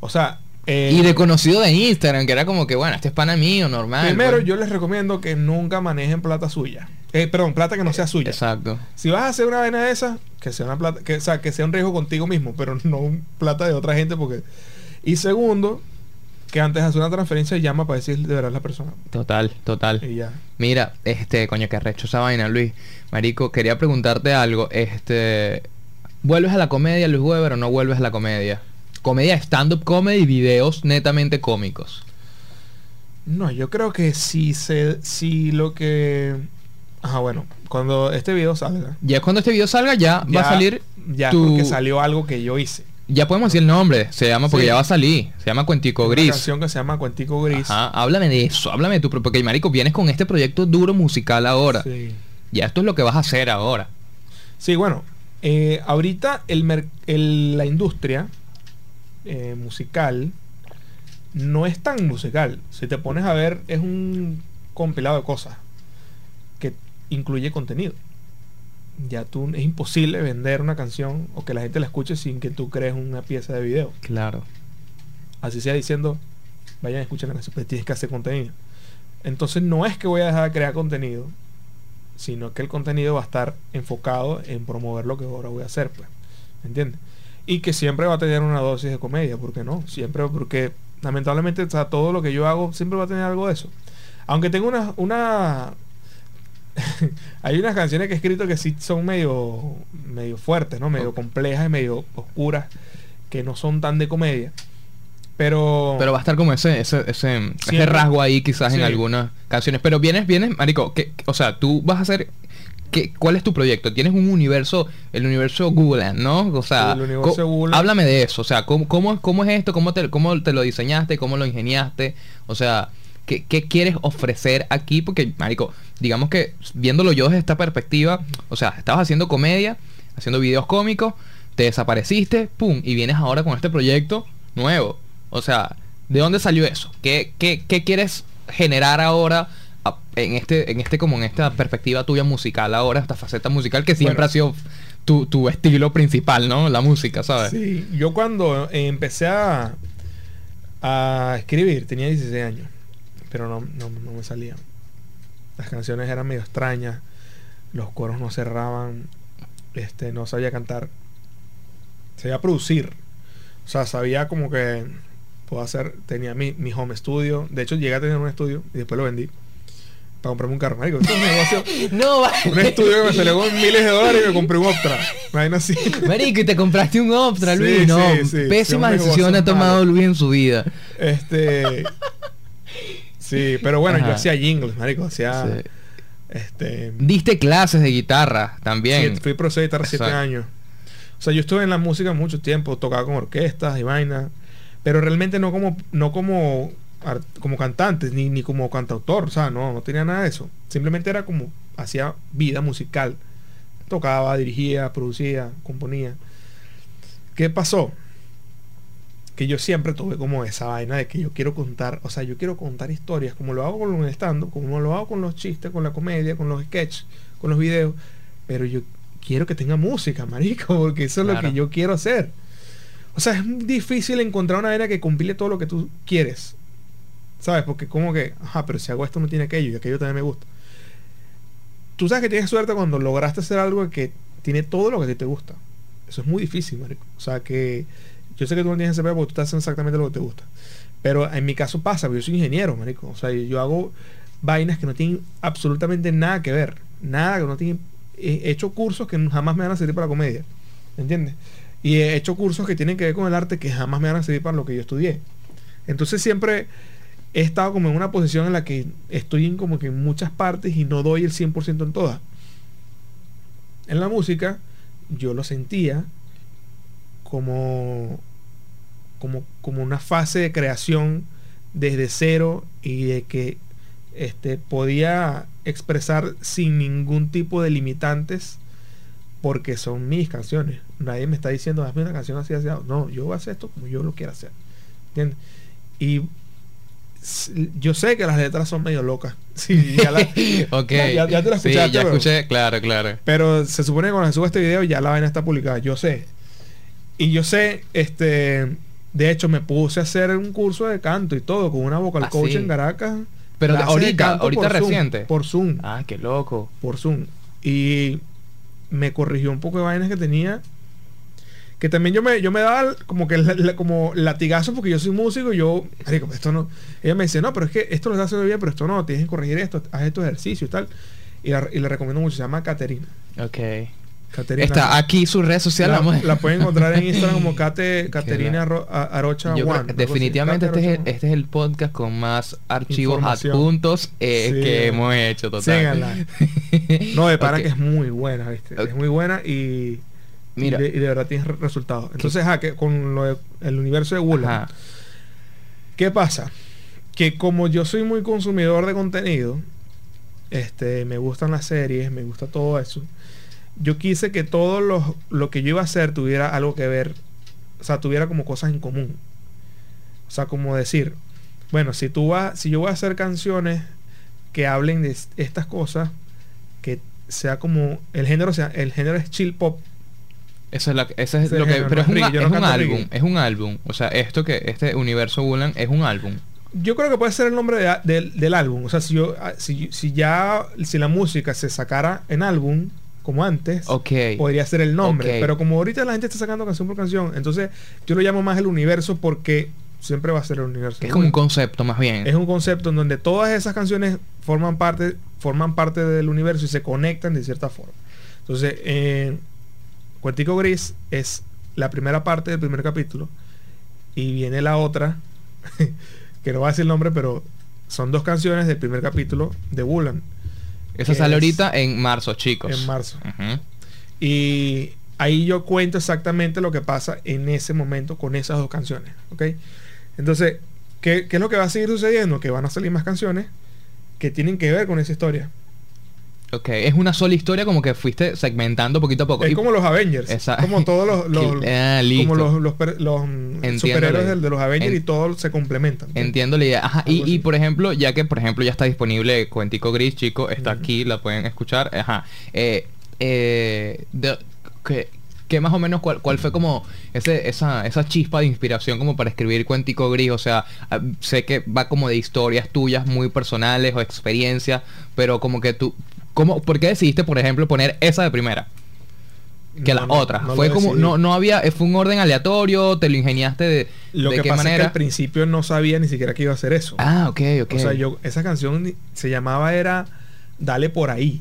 O sea. Eh, Y de conocido de Instagram, que era como que, bueno, este es pana mío, normal. primero, yo les recomiendo que nunca manejen plata suya. Eh, perdón, plata que no sea suya. Exacto. Si vas a hacer una vaina de esa, que sea una plata, que, o sea, que sea un riesgo contigo mismo, pero [laughs] no un plata de otra gente, porque. Y segundo, que antes de hacer una transferencia llama para decir de verdad la persona. Total, total. Y ya. Mira, este, coño, que arrecho esa vaina, Luis. Marico, quería preguntarte algo. Este, ¿vuelves a la comedia, Luis Weber, o no vuelves a la comedia? Comedia, stand-up comedy, videos netamente cómicos. No, yo creo que si se, si lo que. Ajá, bueno, cuando este video salga. Ya cuando este video salga, ya, va a salir Ya tu- porque salió algo que yo hice. Ya podemos decir el nombre, se llama, porque Sí. ya va a salir, se llama Cuentico Una Gris. canción que se llama Cuentico Gris. Ajá, háblame de eso, háblame de tu... Porque, marico, vienes con este proyecto duro musical ahora. Sí. Ya esto es lo que vas a hacer ahora. Sí, bueno, eh, ahorita el mer- el- la industria eh, musical no es tan musical. Si te pones a ver, es un compilado de cosas que incluye contenido. Ya tú es imposible vender una canción o que la gente la escuche sin que tú crees una pieza de video. Claro. Así sea diciendo, vayan a escuchar la canción, pero tienes que hacer contenido. Entonces no es que voy a dejar de crear contenido, sino que el contenido va a estar enfocado en promover lo que ahora voy a hacer, pues. ¿Me entiendes? Y que siempre va a tener una dosis de comedia, ¿por qué no? Siempre, porque lamentablemente o sea, todo lo que yo hago siempre va a tener algo de eso. Aunque tengo una... una [laughs] Hay unas canciones que he escrito que sí son medio, medio fuertes, ¿no? Medio complejas y medio oscuras, que no son tan de comedia. Pero... Pero va a estar como ese, ese, ese, ese rasgo ahí quizás en algunas canciones. Pero vienes, vienes, marico, que, o sea, tú vas a hacer... ¿qué, ¿Cuál es tu proyecto? Tienes un universo, el universo Google, ¿no? O sea, El universo co- Google. háblame de eso. O sea, ¿cómo, cómo, cómo es esto? ¿Cómo te, ¿Cómo te lo diseñaste? ¿Cómo lo ingeniaste? O sea, ¿qué, qué quieres ofrecer aquí? Porque, marico, digamos que viéndolo yo desde esta perspectiva, o sea, estabas haciendo comedia, haciendo videos cómicos, te desapareciste, pum, y vienes ahora con este proyecto nuevo. O sea, ¿de dónde salió eso? ¿Qué, qué, qué quieres generar ahora en este, en este, como en esta perspectiva tuya musical ahora, esta faceta musical que siempre Bueno. ha sido tu, tu estilo principal, ¿no? La música, ¿sabes? Sí, yo cuando empecé a, a escribir tenía 16 años, pero no, no, no me salían. Las canciones eran medio extrañas, los coros no cerraban, este, no sabía cantar, sabía producir, o sea, sabía como que puedo hacer, tenía mi, mi home studio, de hecho llegué a tener un estudio y después lo vendí para comprarme un carro, marico, esto es un negocio, [laughs] No, un estudio que me salió con miles de dólares y me compré un Optra, imagina así. Marico, y te compraste un Optra, Sí, Luis. no, sí, sí, pésima decisión ha tomado. Luis en su vida. Este. Sí, pero bueno, Ajá. yo hacía jingles, marico. Hacía. Este. Diste clases de guitarra también. sí, fui profesor de guitarra siete años. O sea, yo estuve en la música mucho tiempo, tocaba con orquestas y vainas. Pero realmente no como, no como, como cantante, ni, ni como cantautor. O sea, no, no tenía nada de eso. Simplemente era como, hacía vida musical. Tocaba, dirigía, producía, componía. ¿Qué pasó? que yo siempre tuve como esa vaina de que yo quiero contar, o sea, yo quiero contar historias, como lo hago con los stand como lo hago con los chistes, con la comedia, con los sketches, con los videos, pero yo quiero que tenga música, marico, porque eso es lo que yo quiero hacer. O sea, es difícil encontrar una vaina que compile todo lo que tú quieres. ¿Sabes? Porque como que, ajá, pero si hago esto no tiene aquello y aquello también me gusta. Tú sabes que tienes suerte cuando lograste hacer algo que tiene todo lo que a ti te gusta. Eso es muy difícil, marico. O sea, que yo sé que tú no tienes ese porque tú estás haciendo exactamente lo que te gusta. Pero en mi caso pasa, porque yo soy ingeniero, marico. O sea, yo hago vainas que no tienen absolutamente nada que ver. Nada que no tienen... He hecho cursos que jamás me van a servir para la comedia. ¿Me entiendes? Y he hecho cursos que tienen que ver con el arte que jamás me van a servir para lo que yo estudié. Entonces siempre he estado como en una posición en la que estoy como que en muchas partes y no doy el 100% en todas. En la música yo lo sentía como, como, como una fase de creación desde cero y de que este, podía expresar sin ningún tipo de limitantes porque son mis canciones. Nadie me está diciendo, hazme una canción así, así. No, yo voy a hacer esto como yo lo quiero hacer. ¿Entiendes? Y yo sé que las letras son medio locas. [laughs] Sí, ya, la- [laughs] ya- te la Sí, pero- escuché, claro, claro. pero se supone que cuando se suba este video ya la vaina está publicada. Yo sé. Y yo sé, este. De hecho, me puse a hacer un curso de canto y todo con una vocal Ah, coach sí. en Caracas. Pero de ahorita, ahorita por Zoom, reciente. por Zoom. Ah, qué loco. Por Zoom. Y me corrigió un poco de vainas que tenía. Que también yo me, yo me daba como que la- la- como latigazo porque yo soy músico y yo, marico, esto no. Ella me dice, no, pero es que esto lo estás haciendo bien, pero esto no, tienes que corregir esto, haz estos ejercicios y tal. Y la, y le recomiendo mucho, se llama Caterina. Ok. Caterina. Está aquí su red social. La, vamos- la pueden encontrar en Instagram como [laughs] Cate, Caterina la- Aro- Arocha Yo One, definitivamente este es, el, este es el podcast con más archivos adjuntos eh, Sí. que hemos hecho, total. Síganla. [laughs] No, de para que es muy buena, ¿viste? Es muy buena y, Mira. Y, de, y de verdad tienes re- resultados. Entonces, ah, que con lo de- el universo de Ajá. ¿qué pasa? Que como yo soy muy consumidor de contenido, este, me gustan las series, me gusta todo eso. Yo quise que todo lo, lo que yo iba a hacer tuviera algo que ver, o sea, tuviera como cosas en común. O sea, como decir, bueno, si tú vas, si yo voy a hacer canciones que hablen de est- estas cosas, que sea como el género sea, el género es chill pop. Eso es, la, eso es lo que... género, Pero es no un, es no álbum. Es un álbum. O sea, esto que... Este universo Wulan es un álbum. Yo creo que puede ser el nombre de- del- del álbum. O sea, si yo, ah, si, si ya, si la música se sacara en álbum, como antes, Ok. podría ser el nombre. Pero como ahorita la gente está sacando canción por canción, entonces yo lo llamo más el universo porque siempre va a ser el universo. Es como un concepto más bien. Es un concepto en donde todas esas canciones forman parte, forman parte del universo y se conectan de cierta forma. Entonces, eh, Cuentico Gris es la primera parte del primer capítulo y viene la otra, [laughs] que no va a decir el nombre, pero son dos canciones del primer capítulo de Wulan Esa sale es ahorita en marzo, chicos. en marzo. Y ahí yo cuento exactamente lo que pasa en ese momento con esas dos canciones. ¿Ok? Entonces, ¿qué, qué es lo que va a seguir sucediendo? Que van a salir más canciones que tienen que ver con esa historia. Ok, es una sola historia como que fuiste segmentando poquito a poco. Es Y- como los Avengers. Esa- Como todos los, [laughs] los- Ah, como los, los, los, mm, superhéroes de, los Avengers en- y todos se complementan. Entiendo la idea. Ajá, y, por ejemplo, ya que por ejemplo ya está disponible Cuentico Gris, chico, está aquí, la pueden escuchar. Ajá. Eh, eh, de- ¿qué, qué más o menos cuál, cuál fue como ese, esa, esa chispa de inspiración como para escribir Cuentico Gris? O sea, ah, sé que va como de historias tuyas muy personales o experiencias, pero como que tú... ¿cómo, ¿Por qué decidiste, por ejemplo, poner esa de primera? Que No, la no, otra. no lo fue como, no, no había, eh, fue un orden aleatorio, te lo ingeniaste de, Lo de que qué pasa es que manera. al principio no sabía ni siquiera que iba a hacer eso. Ah, ok, ok. O sea, yo, esa canción se llamaba era Dale por ahí.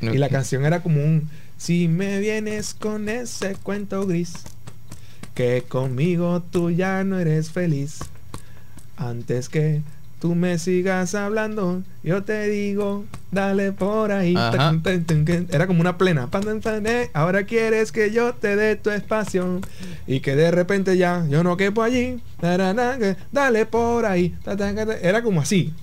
Y la canción era como un Si me vienes con ese cuento gris Que conmigo tú ya no eres feliz Antes que tú me sigas hablando Yo te digo Dale por ahí Ajá. Tan, tan, tan, tan. Era como una plena eh. Ahora quieres que yo te dé tu espacio Y que de repente ya Yo no quepo allí Dale por ahí. Era como así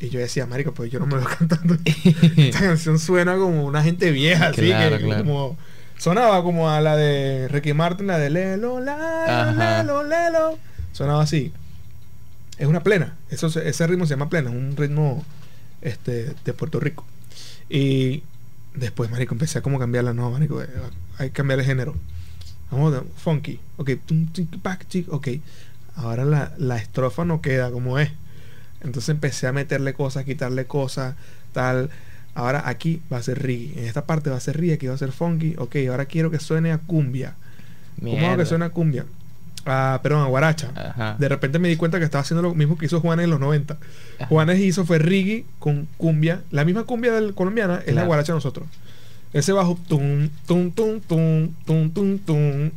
y yo decía, marico, pues yo no me veo [laughs] cantando. Esta [laughs] canción suena como una gente vieja, así que claro. como sonaba como a la de Ricky Martin, la de Lelo, la. Lelo, Lelo. Sonaba así. Es una plena. Eso, se- ese ritmo se llama plena, es un ritmo este, de Puerto Rico. Y después, marico, empecé a como cambiarla. No, marico, eh, hay que cambiar el género. Vamos de funky. Ok, ok. Ahora la, la estrofa no queda como es. Entonces empecé a meterle cosas, quitarle cosas, tal. Ahora aquí va a ser reggae. En esta parte va a ser reggae, aquí va a ser funky. Ok, ahora quiero que suene a cumbia. ¿Cómo hago Mierda. que suene a cumbia? Ah, perdón, a guaracha. Ajá. De repente me di cuenta que estaba haciendo lo mismo que hizo Juanes en los 90. Ajá. Juanes hizo fue reggae con cumbia. La misma cumbia del colombiana es la guaracha de nosotros. Ese bajo, tum, tum, tum, tum, tum, tum, tum.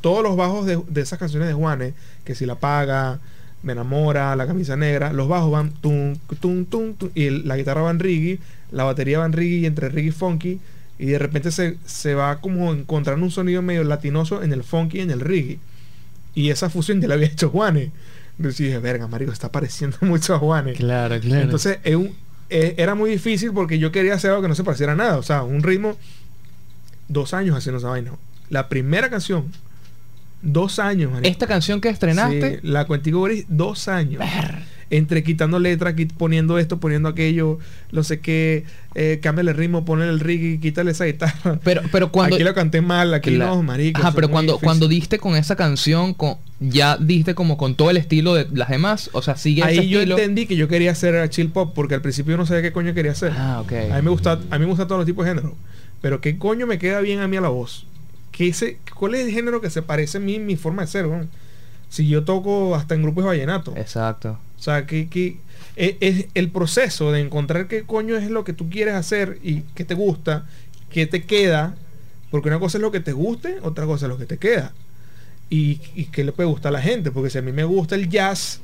Todos los bajos de, de esas canciones de Juanes, que si la paga, me enamora, la camisa negra, los bajos van tum, tum, tum, tum, y el- la guitarra va en reggae, la batería va en reggae y entre reggae y funky, y de repente se, se va como encontrando un sonido medio latinoso en el funky y en el reggae. Y esa fusión ya la había hecho Juanes. Entonces dije, verga, marico, está pareciendo [laughs] mucho a Juanes. Claro, claro. Entonces un- eh, era muy difícil porque yo quería hacer algo que no se pareciera a nada. O sea, un ritmo. Dos años haciendo esa vaina. La primera canción. Dos años, marico. Esta canción que estrenaste, Sí, la Cuentico Gris, dos años. Entre quitando letras, poniendo esto, poniendo aquello, no sé qué, eh, cámbiale el ritmo, ponerle el reggae, quítale esa guitarra. pero, pero cuando... aquí lo canté mal, aquí Cla- no, marico. Ajá, pero cuando, difícil. cuando diste con esa canción, con, ya diste como con todo el estilo de las demás, o sea, sigue ese Ahí yo estilo. entendí que yo quería hacer chill pop porque al principio yo no sabía qué coño quería hacer. Ah, ok. A mí me gusta, a mí me gusta todos los tipos de género. Pero qué coño me queda bien a mí a la voz. ¿Qué ese, ¿Cuál es el género que se parece a mí mi forma de ser? Si yo toco hasta en grupos de vallenato. Exacto. O sea, que, que es, es el proceso de encontrar qué coño es lo que tú quieres hacer y qué te gusta, qué te queda. Porque una cosa es lo que te guste, otra cosa es lo que te queda. Y, y qué le puede gustar a la gente. Porque si a mí me gusta el jazz,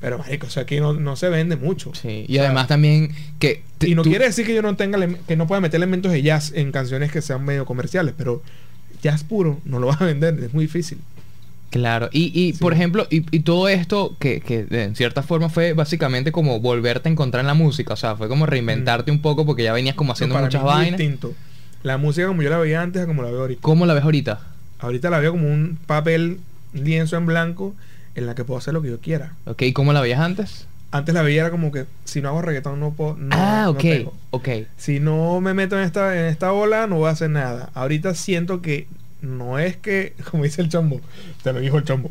pero marico, o sea, aquí no, no se vende mucho. Sí. Y O sea, además también que... te- y no tú- quiere decir que yo no tenga que no pueda meter elementos de jazz en canciones que sean medio comerciales, pero jazz puro no lo vas a vender, es muy difícil. Claro, y, y por ejemplo, y, y, todo esto que, que en cierta forma fue básicamente como volverte a encontrar en la música, o sea, fue como reinventarte un poco porque ya venías como haciendo para muchas mí es muy vainas. distinto. La música como yo la veía antes a como la veo ahorita. ¿Cómo la ves ahorita? Ahorita la veo como un papel, lienzo en blanco en la que puedo hacer lo que yo quiera. Ok, ¿y cómo la veías antes? Antes la veía era como que si no hago reggaetón no puedo. No, ah, no ok, pego. ok. Si no me meto en esta, en esta ola, no voy a hacer nada. Ahorita siento que no es que, como dice el chombo, te lo dijo el chombo.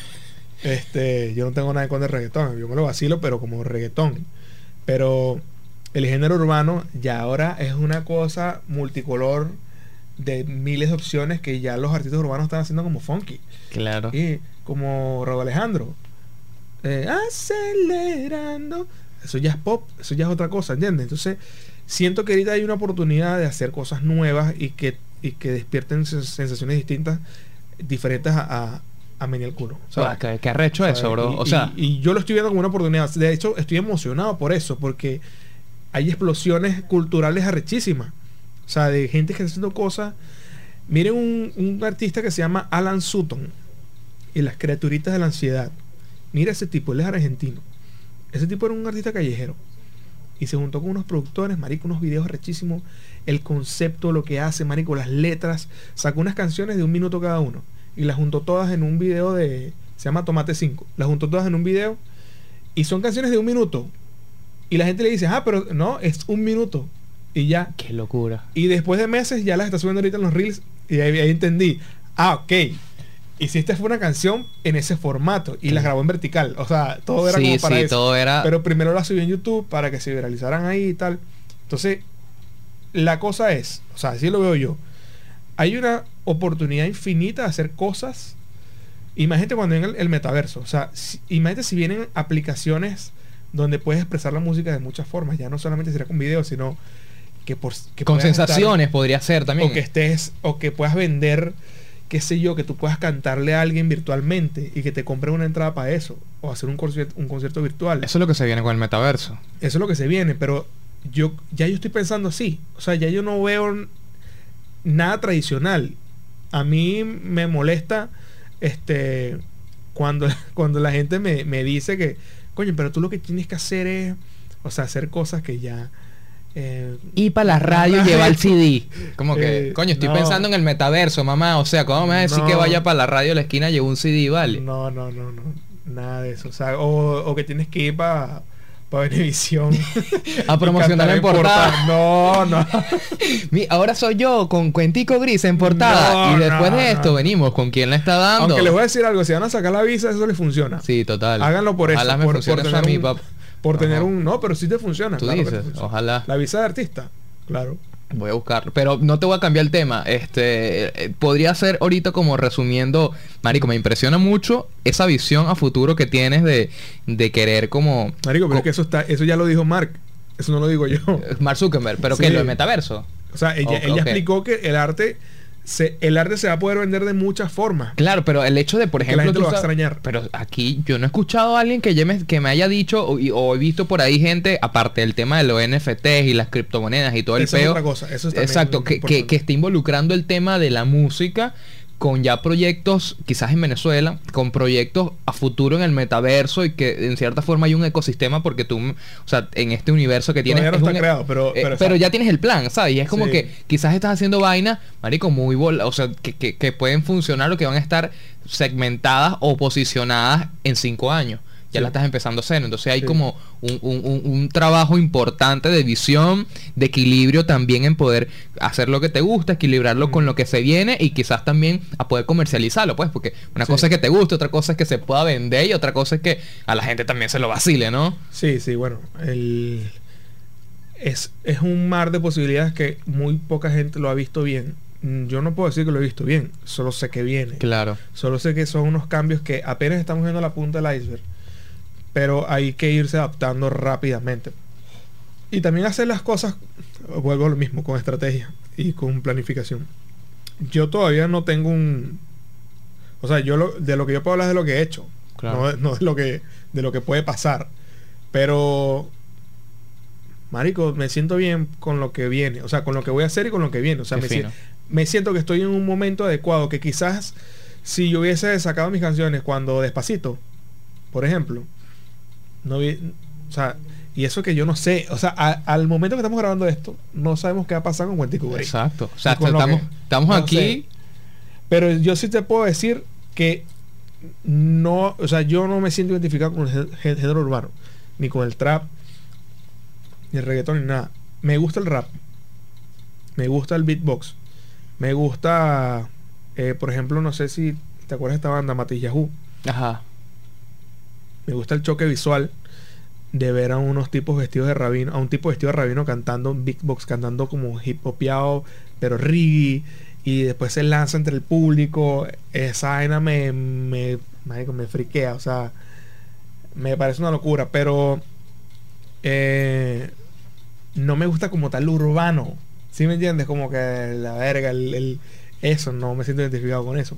[laughs] este, yo no tengo nada en contra del reggaetón, yo me lo vacilo, pero como reggaetón. Pero el género urbano ya ahora es una cosa multicolor de miles de opciones que ya los artistas urbanos están haciendo como funky. Claro. Y como Robo Alejandro. eh, acelerando. Eso ya es pop, eso ya es otra cosa, ¿entiendes? Entonces, siento que ahorita hay una oportunidad de hacer cosas nuevas y que, y que despierten sens- sensaciones distintas, diferentes a, a, a Meni el culo. O sea, ¿qué, qué arrecho ¿sabes? eso, bro? Y- o sea, y, y yo lo estoy viendo como una oportunidad. De hecho, estoy emocionado por eso, porque hay explosiones culturales arrechísimas. O sea, de gente que está haciendo cosas. Miren un, un artista que se llama Alan Sutton y las criaturitas de la ansiedad. Mira ese tipo, él es argentino. Ese tipo era un artista callejero. Y se juntó con unos productores, marico, unos videos rechísimos. El concepto, lo que hace, marico, las letras. Sacó unas canciones de un minuto cada uno. Y las juntó todas en un video de... Se llama Tomate 5. Las juntó todas en un video. Y son canciones de un minuto. Y la gente le dice, ah, pero no, es un minuto. Y ya. qué locura. Y después de meses ya las está subiendo ahorita en los reels. Y ahí, ahí entendí. Ah, ok. Y si esta fue una canción en ese formato. Y las grabó en vertical. O sea, todo era Sí, como para sí, eso. todo era... Pero primero la subió en YouTube para que se viralizaran ahí y tal. Entonces, la cosa es, o sea, así lo veo yo. Hay una oportunidad infinita de hacer cosas. Imagínate cuando venga el, el metaverso. O sea, si- imagínate si vienen aplicaciones donde puedes expresar la música de muchas formas. Ya no solamente será con video, sino que por que con estar- sensaciones podría ser también. o que estés, o que puedas vender, qué sé yo, que tú puedas cantarle a alguien virtualmente y que te compre una entrada para eso. O hacer un concierto, un concierto virtual. Eso es lo que se viene con el metaverso. Eso es lo que se viene, pero yo ya yo estoy pensando así. O sea, ya yo no veo nada tradicional. A mí me molesta este cuando, [laughs] cuando la gente me, me dice que, coño, pero tú lo que tienes que hacer es, o sea, hacer cosas que ya... eh, Y para la radio lleva el [laughs] CD. Como que, Eh, coño, estoy no. pensando en el metaverso, mamá. O sea, ¿cómo me vas a decir No. que vaya para la radio de la esquina y lleve un CD, vale? No, no, no, no. Nada de eso. O sea, o, o que tienes que ir para para Venevisión. [laughs] [laughs] A promocionar en portada. No, no. Mi- ahora soy yo con Cuentico Gris en portada. No, y después no, de esto no. venimos con quién la está dando. Aunque les voy a decir algo, si van a sacar la visa, eso les funciona. Sí, total. Háganlo por eso. Por, por eso a tener mí, un, Por tener un. No, pero sí te funciona. Tú claro te funciona. ojalá. La visa de artista, claro. Voy a buscarlo. Pero no te voy a cambiar el tema. Este eh, podría ser ahorita como resumiendo. Marico, me impresiona mucho esa visión a futuro que tienes de, de querer como. Marico, pero es que eso está, eso ya lo dijo Mark. Eso no lo digo yo. Mark Zuckerberg, pero Sí. que lo de metaverso. O sea, ella, ella explicó que el arte se, el arte se va a poder vender de muchas formas. Claro, pero el hecho de, por Que la ejemplo, gente lo tú va a extrañar. Pero aquí yo no he escuchado a alguien que, ya me, que me haya dicho o, o he visto por ahí gente, aparte del tema de los NFTs y las criptomonedas y todo el Esa es peo. otra cosa, eso es también exacto, que, que, que esté involucrando el tema de la música con ya proyectos, quizás en Venezuela, con proyectos a futuro en el metaverso y que en cierta forma hay un ecosistema porque tú, o sea, en este universo que tienes... Todavía no es está un- creado, pero- eh, pero pero ya tienes el plan, ¿sabes? Y es como Sí. que quizás estás haciendo vainas, marico, muy bola, o sea, que, que, que pueden funcionar o que van a estar segmentadas o posicionadas en cinco años. Ya la estás empezando a hacer. Entonces hay Sí. como un, un- trabajo importante de visión, de equilibrio también en poder hacer lo que te gusta, equilibrarlo con lo que se viene y quizás también a poder comercializarlo, pues, porque una Sí. cosa es que te guste, otra cosa es que se pueda vender y otra cosa es que a la gente también se lo vacile, ¿no? Sí, sí, bueno, el es, es un mar de posibilidades que muy poca gente lo ha visto bien. Yo no puedo decir que lo he visto bien, solo sé que viene. Claro. Solo sé que son unos cambios que apenas estamos viendo la punta del iceberg. Pero hay que irse adaptando rápidamente. Y también hacer las cosas, vuelvo a lo mismo, con estrategia y con planificación. Yo todavía no tengo un... O sea, yo lo- de lo que yo puedo hablar es de lo que he hecho. Claro. No, de- no de lo que de lo que puede pasar. Pero Marico, me siento bien con lo que viene, o sea, con lo que voy a hacer y con lo que viene, o sea, me, si- me siento que estoy en un momento adecuado, que quizás si yo hubiese sacado mis canciones cuando despacito, por ejemplo, no vi, o sea, y eso que yo no sé, o sea, al momento que estamos grabando esto, no sabemos qué va a pasar con Cuentico Exacto. O sea, estamos, estamos aquí. Pero yo sí te puedo decir que no, o sea, yo no me siento identificado con el género urbano, ni con el trap, ni el reggaetón, ni nada. Me gusta el rap, me gusta el beatbox, me gusta, eh, por ejemplo, no sé si te acuerdas de esta banda, Matiz Yahoo. Ajá. Me gusta el choque visual de ver a unos tipos vestidos de rabino, a un tipo vestido de rabino cantando beatbox, cantando como hip hopeado, pero reggae, y después se lanza entre el público. Esa vaina me, me, me friquea, o sea, me parece una locura, pero eh, no me gusta como tal urbano. ¿Sí me entiendes? Como que la verga, el, eso, no me siento identificado con eso.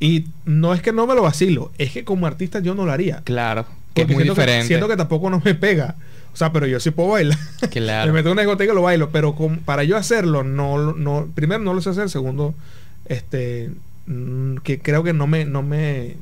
Y no es que no me lo vacilo, es que como artista yo no lo haría. Claro, que es muy diferente. siento que tampoco no me pega. O sea, pero yo sí puedo bailar. [laughs] Claro. me meto en una discoteca y lo bailo. Pero para yo hacerlo, no, no, primero no lo sé hacer. Segundo, este, mm, que creo que no me, no me,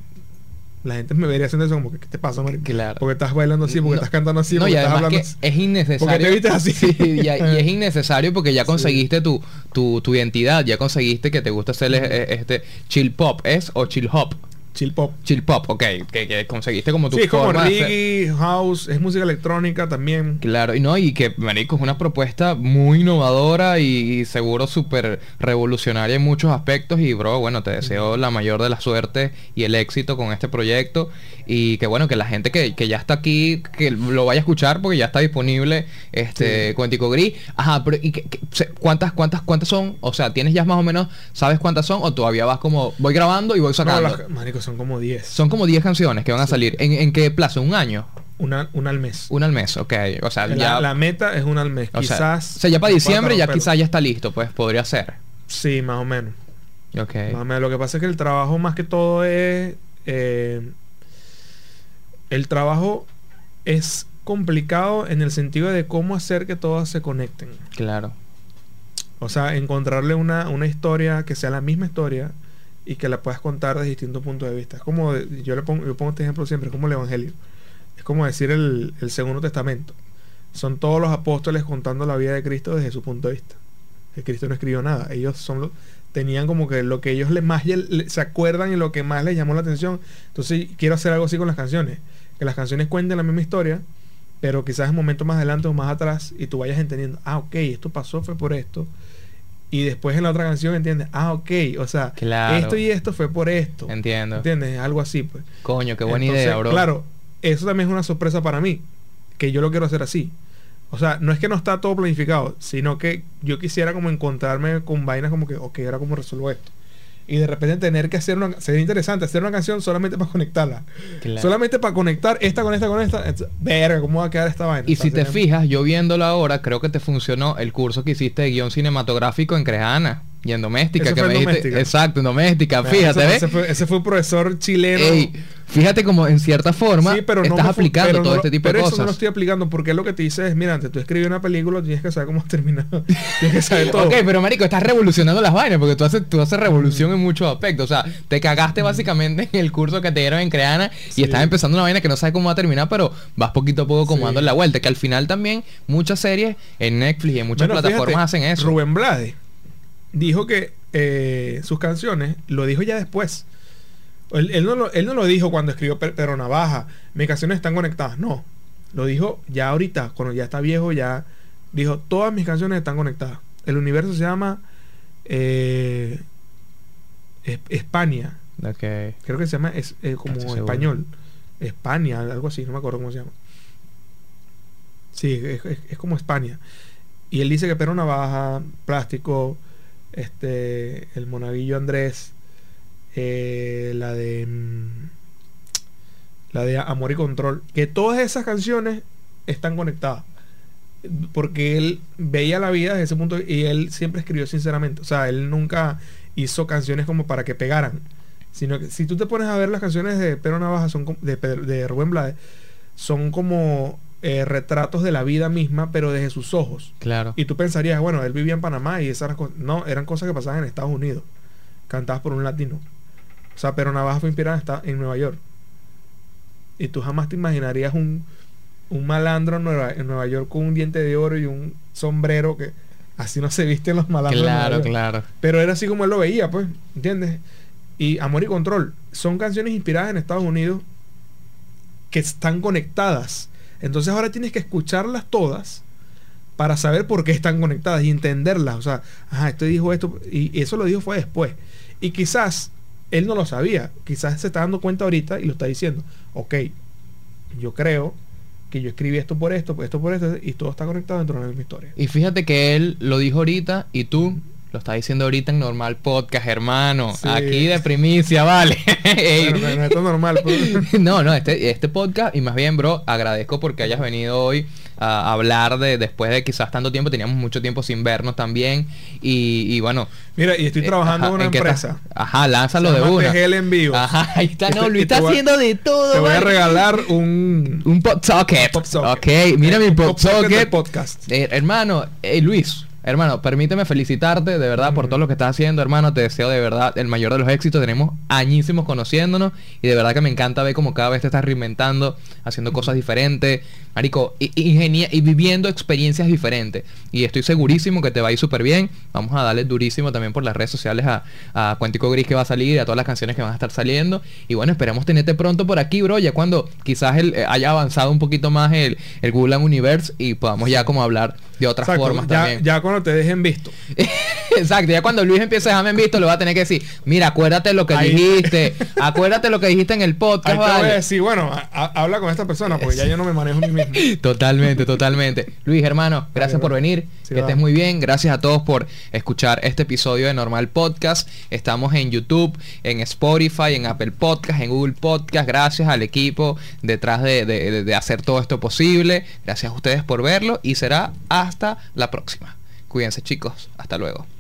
la gente me vería haciendo eso como que ¿qué te pasa, Mario? Claro. Porque estás bailando así, porque estás cantando así, porque estás hablando así. Es innecesario. Porque te viste así. y, es [laughs] innecesario porque ya conseguiste tu, tu, tu, identidad, ya conseguiste que te gusta hacer este chill pop, ¿es? O chill hop. Chill pop. Chill pop, ok. Que, conseguiste como tu sí, como reggae, house, es música electrónica también. Claro, y no, y que, marico, es una propuesta muy innovadora y, seguro súper revolucionaria en muchos aspectos. Y, bro, bueno, te deseo la mayor de la suerte y el éxito con este proyecto. Y que, bueno, que la gente que, ya está aquí, que lo vaya a escuchar porque ya está disponible este Cuentico Gris. Ajá, pero ¿y cuántas, cuántas, cuántas son? O sea, ¿tienes ya más o menos, sabes cuántas son? ¿O todavía vas como, voy grabando y voy sacando? No, son como 10. Son como 10 canciones que van a salir. ¿En, qué plazo? ¿Un año? Una, una al mes. Una al mes, ok. O sea, la, ya... la meta es una al mes. quizás. o sea, ya para diciembre ya quizás ya está listo, pues podría ser. Sí, más o menos. Ok. Más o menos. Lo que pasa es que el trabajo más que todo es. Eh, el trabajo es complicado en el sentido de cómo hacer que todas se conecten. Claro. O sea, encontrarle una, una historia que sea la misma historia y que la puedas contar desde distintos puntos de vista. Es como, yo le pongo, yo pongo este ejemplo siempre, es como el Evangelio. Es como decir el, Segundo Testamento. Son todos los apóstoles contando la vida de Cristo desde su punto de vista. El Cristo no escribió nada. Ellos son tenían como que lo que ellos le, más se acuerdan y lo que más les llamó la atención. Entonces quiero hacer algo así con las canciones. Que las canciones cuenten la misma historia, pero quizás en momentos más adelante o más atrás y tú vayas entendiendo, ah, ok, esto pasó, fue por esto y después en la otra canción entiendes, ah, ok, o sea, esto y esto fue por esto. Entiendo. ¿Entiendes? Algo así, pues. Coño, qué buena idea, bro. Claro, eso también es una sorpresa para mí, que yo lo quiero hacer así. O sea, no es que no está todo planificado, sino que yo quisiera como encontrarme con vainas como que, ok, ahora cómo resuelvo esto y de repente tener que hacer una sería interesante hacer una canción solamente para conectarla. Solamente para conectar esta con esta con esta verga cómo va a quedar esta vaina y si te fijas yo viéndolo ahora creo que te funcionó el curso que hiciste de guion cinematográfico en Creana y en doméstica, que me dijiste. Exacto, en doméstica. fíjate, ¿ves? Ese fue, ese fue un profesor chileno. fíjate como en cierta forma estás aplicando todo este tipo de cosas. Pero eso no lo estoy aplicando porque lo que te dice es, mira, antes tú escribes una película, tienes que saber cómo [laughs] terminar. tienes que saber todo. ok, pero marico, estás revolucionando las vainas porque tú haces, tú haces revolución en muchos aspectos. O sea, te cagaste básicamente en el curso que te dieron en Creana y estás empezando una vaina que no sabes cómo va a terminar, pero vas poquito a poco como dando la vuelta. Que al final también muchas series en Netflix y en muchas plataformas hacen eso. Rubén Blade dijo que eh, sus canciones, lo dijo ya después. Él, no lo, él, no lo, dijo cuando escribió Pero Navaja, mis canciones están conectadas. No, lo dijo ya ahorita, cuando ya está viejo, ya dijo, todas mis canciones están conectadas. El universo se llama eh, España. Creo que se llama es, eh, como español. España, algo así, no me acuerdo cómo se llama. Sí, es, es como España. Y él dice que Pero Navaja, Plástico, este, el Monaguillo Andrés, eh, la de mm, la de Amor y Control, que todas esas canciones están conectadas. Porque él veía la vida desde ese punto y él siempre escribió sinceramente. O sea, él nunca hizo canciones como para que pegaran. Sino que si tú te pones a ver las canciones de Pedro Navaja, son de, de Rubén son como eh, retratos de la vida misma, pero desde sus ojos. Claro. Y tú pensarías, bueno, él vivía en Panamá y esas cosas. No, eran cosas que pasaban en Estados Unidos, cantadas por un latino. O sea, pero Navaja fue inspirada en, esta- en Nueva York. Y tú jamás te imaginarías un, un malandro en Nueva, en Nueva York con un diente de oro y un sombrero que así no se visten los malandros. Claro, claro. Pero era así como él lo veía, pues, ¿entiendes? Y Amor y Control son canciones inspiradas en Estados Unidos que están conectadas. Entonces ahora tienes que escucharlas todas para saber por qué están conectadas y entenderlas. O sea, ajá, este dijo esto y eso lo dijo fue después. Y quizás él no lo sabía, quizás se está dando cuenta ahorita y lo está diciendo. Ok, yo creo que yo escribí esto por esto, por esto por esto, y todo está conectado dentro de la misma historia. Y fíjate que él lo dijo ahorita y tú lo estás diciendo ahorita en normal podcast, hermano. Sí. Aquí de primicia, vale. [laughs] Esto es normal. pues. [laughs] no, no, este, este podcast, y más bien, bro, agradezco porque hayas venido hoy a hablar de, después de quizás tanto tiempo, teníamos mucho tiempo sin vernos también. Y, y bueno. Mira, y estoy eh, trabajando ajá, en una ¿en empresa. Ajá, lánzalo de una. TGL Envíos. Ajá, ahí está, no, y Luis está haciendo de todo. Te voy a regalar un, Un pop socket. Pop socket. Ok, mira mi pop socket podcast. Eh, hermano, eh, Luis, hermano, permíteme felicitarte de verdad por todo lo que estás haciendo, hermano. Te deseo de verdad el mayor de los éxitos. Tenemos añísimos conociéndonos y de verdad que me encanta ver cómo cada vez te estás reinventando, haciendo cosas diferentes, marico, ingenia- y viviendo experiencias diferentes. Y estoy segurísimo que te va a ir súper bien. Vamos a darle durísimo también por las redes sociales a, a Cuántico Gris que va a salir, a todas las canciones que van a estar saliendo. Y bueno, esperamos tenerte pronto por aquí, bro, ya cuando quizás el, eh, haya avanzado un poquito más el, el Gulan Universe y podamos ya como hablar de otras Exacto, formas ya, también. ya cuando te dejen visto. [laughs] Exacto, ya cuando Luis empiece a dejarme en visto, le va a tener que decir, mira, acuérdate lo que Ahí- dijiste, acuérdate lo que dijiste en el [laughs] Ahí podcast, te voy a vale. decir, bueno, a- a- habla con esta persona porque ya yo no me manejo mí mismo. [laughs] Totalmente, totalmente. Luis, hermano, gracias Vale, por venir. Sí, que va. estés muy bien. Gracias a todos por escuchar este episodio de Normal Podcast. Estamos en YouTube, en Spotify, en Apple Podcast, en Google Podcast. Gracias al equipo detrás de, de- de- de hacer todo esto posible. Gracias a ustedes por verlo y será hasta la próxima. Cuídense chicos. Hasta luego.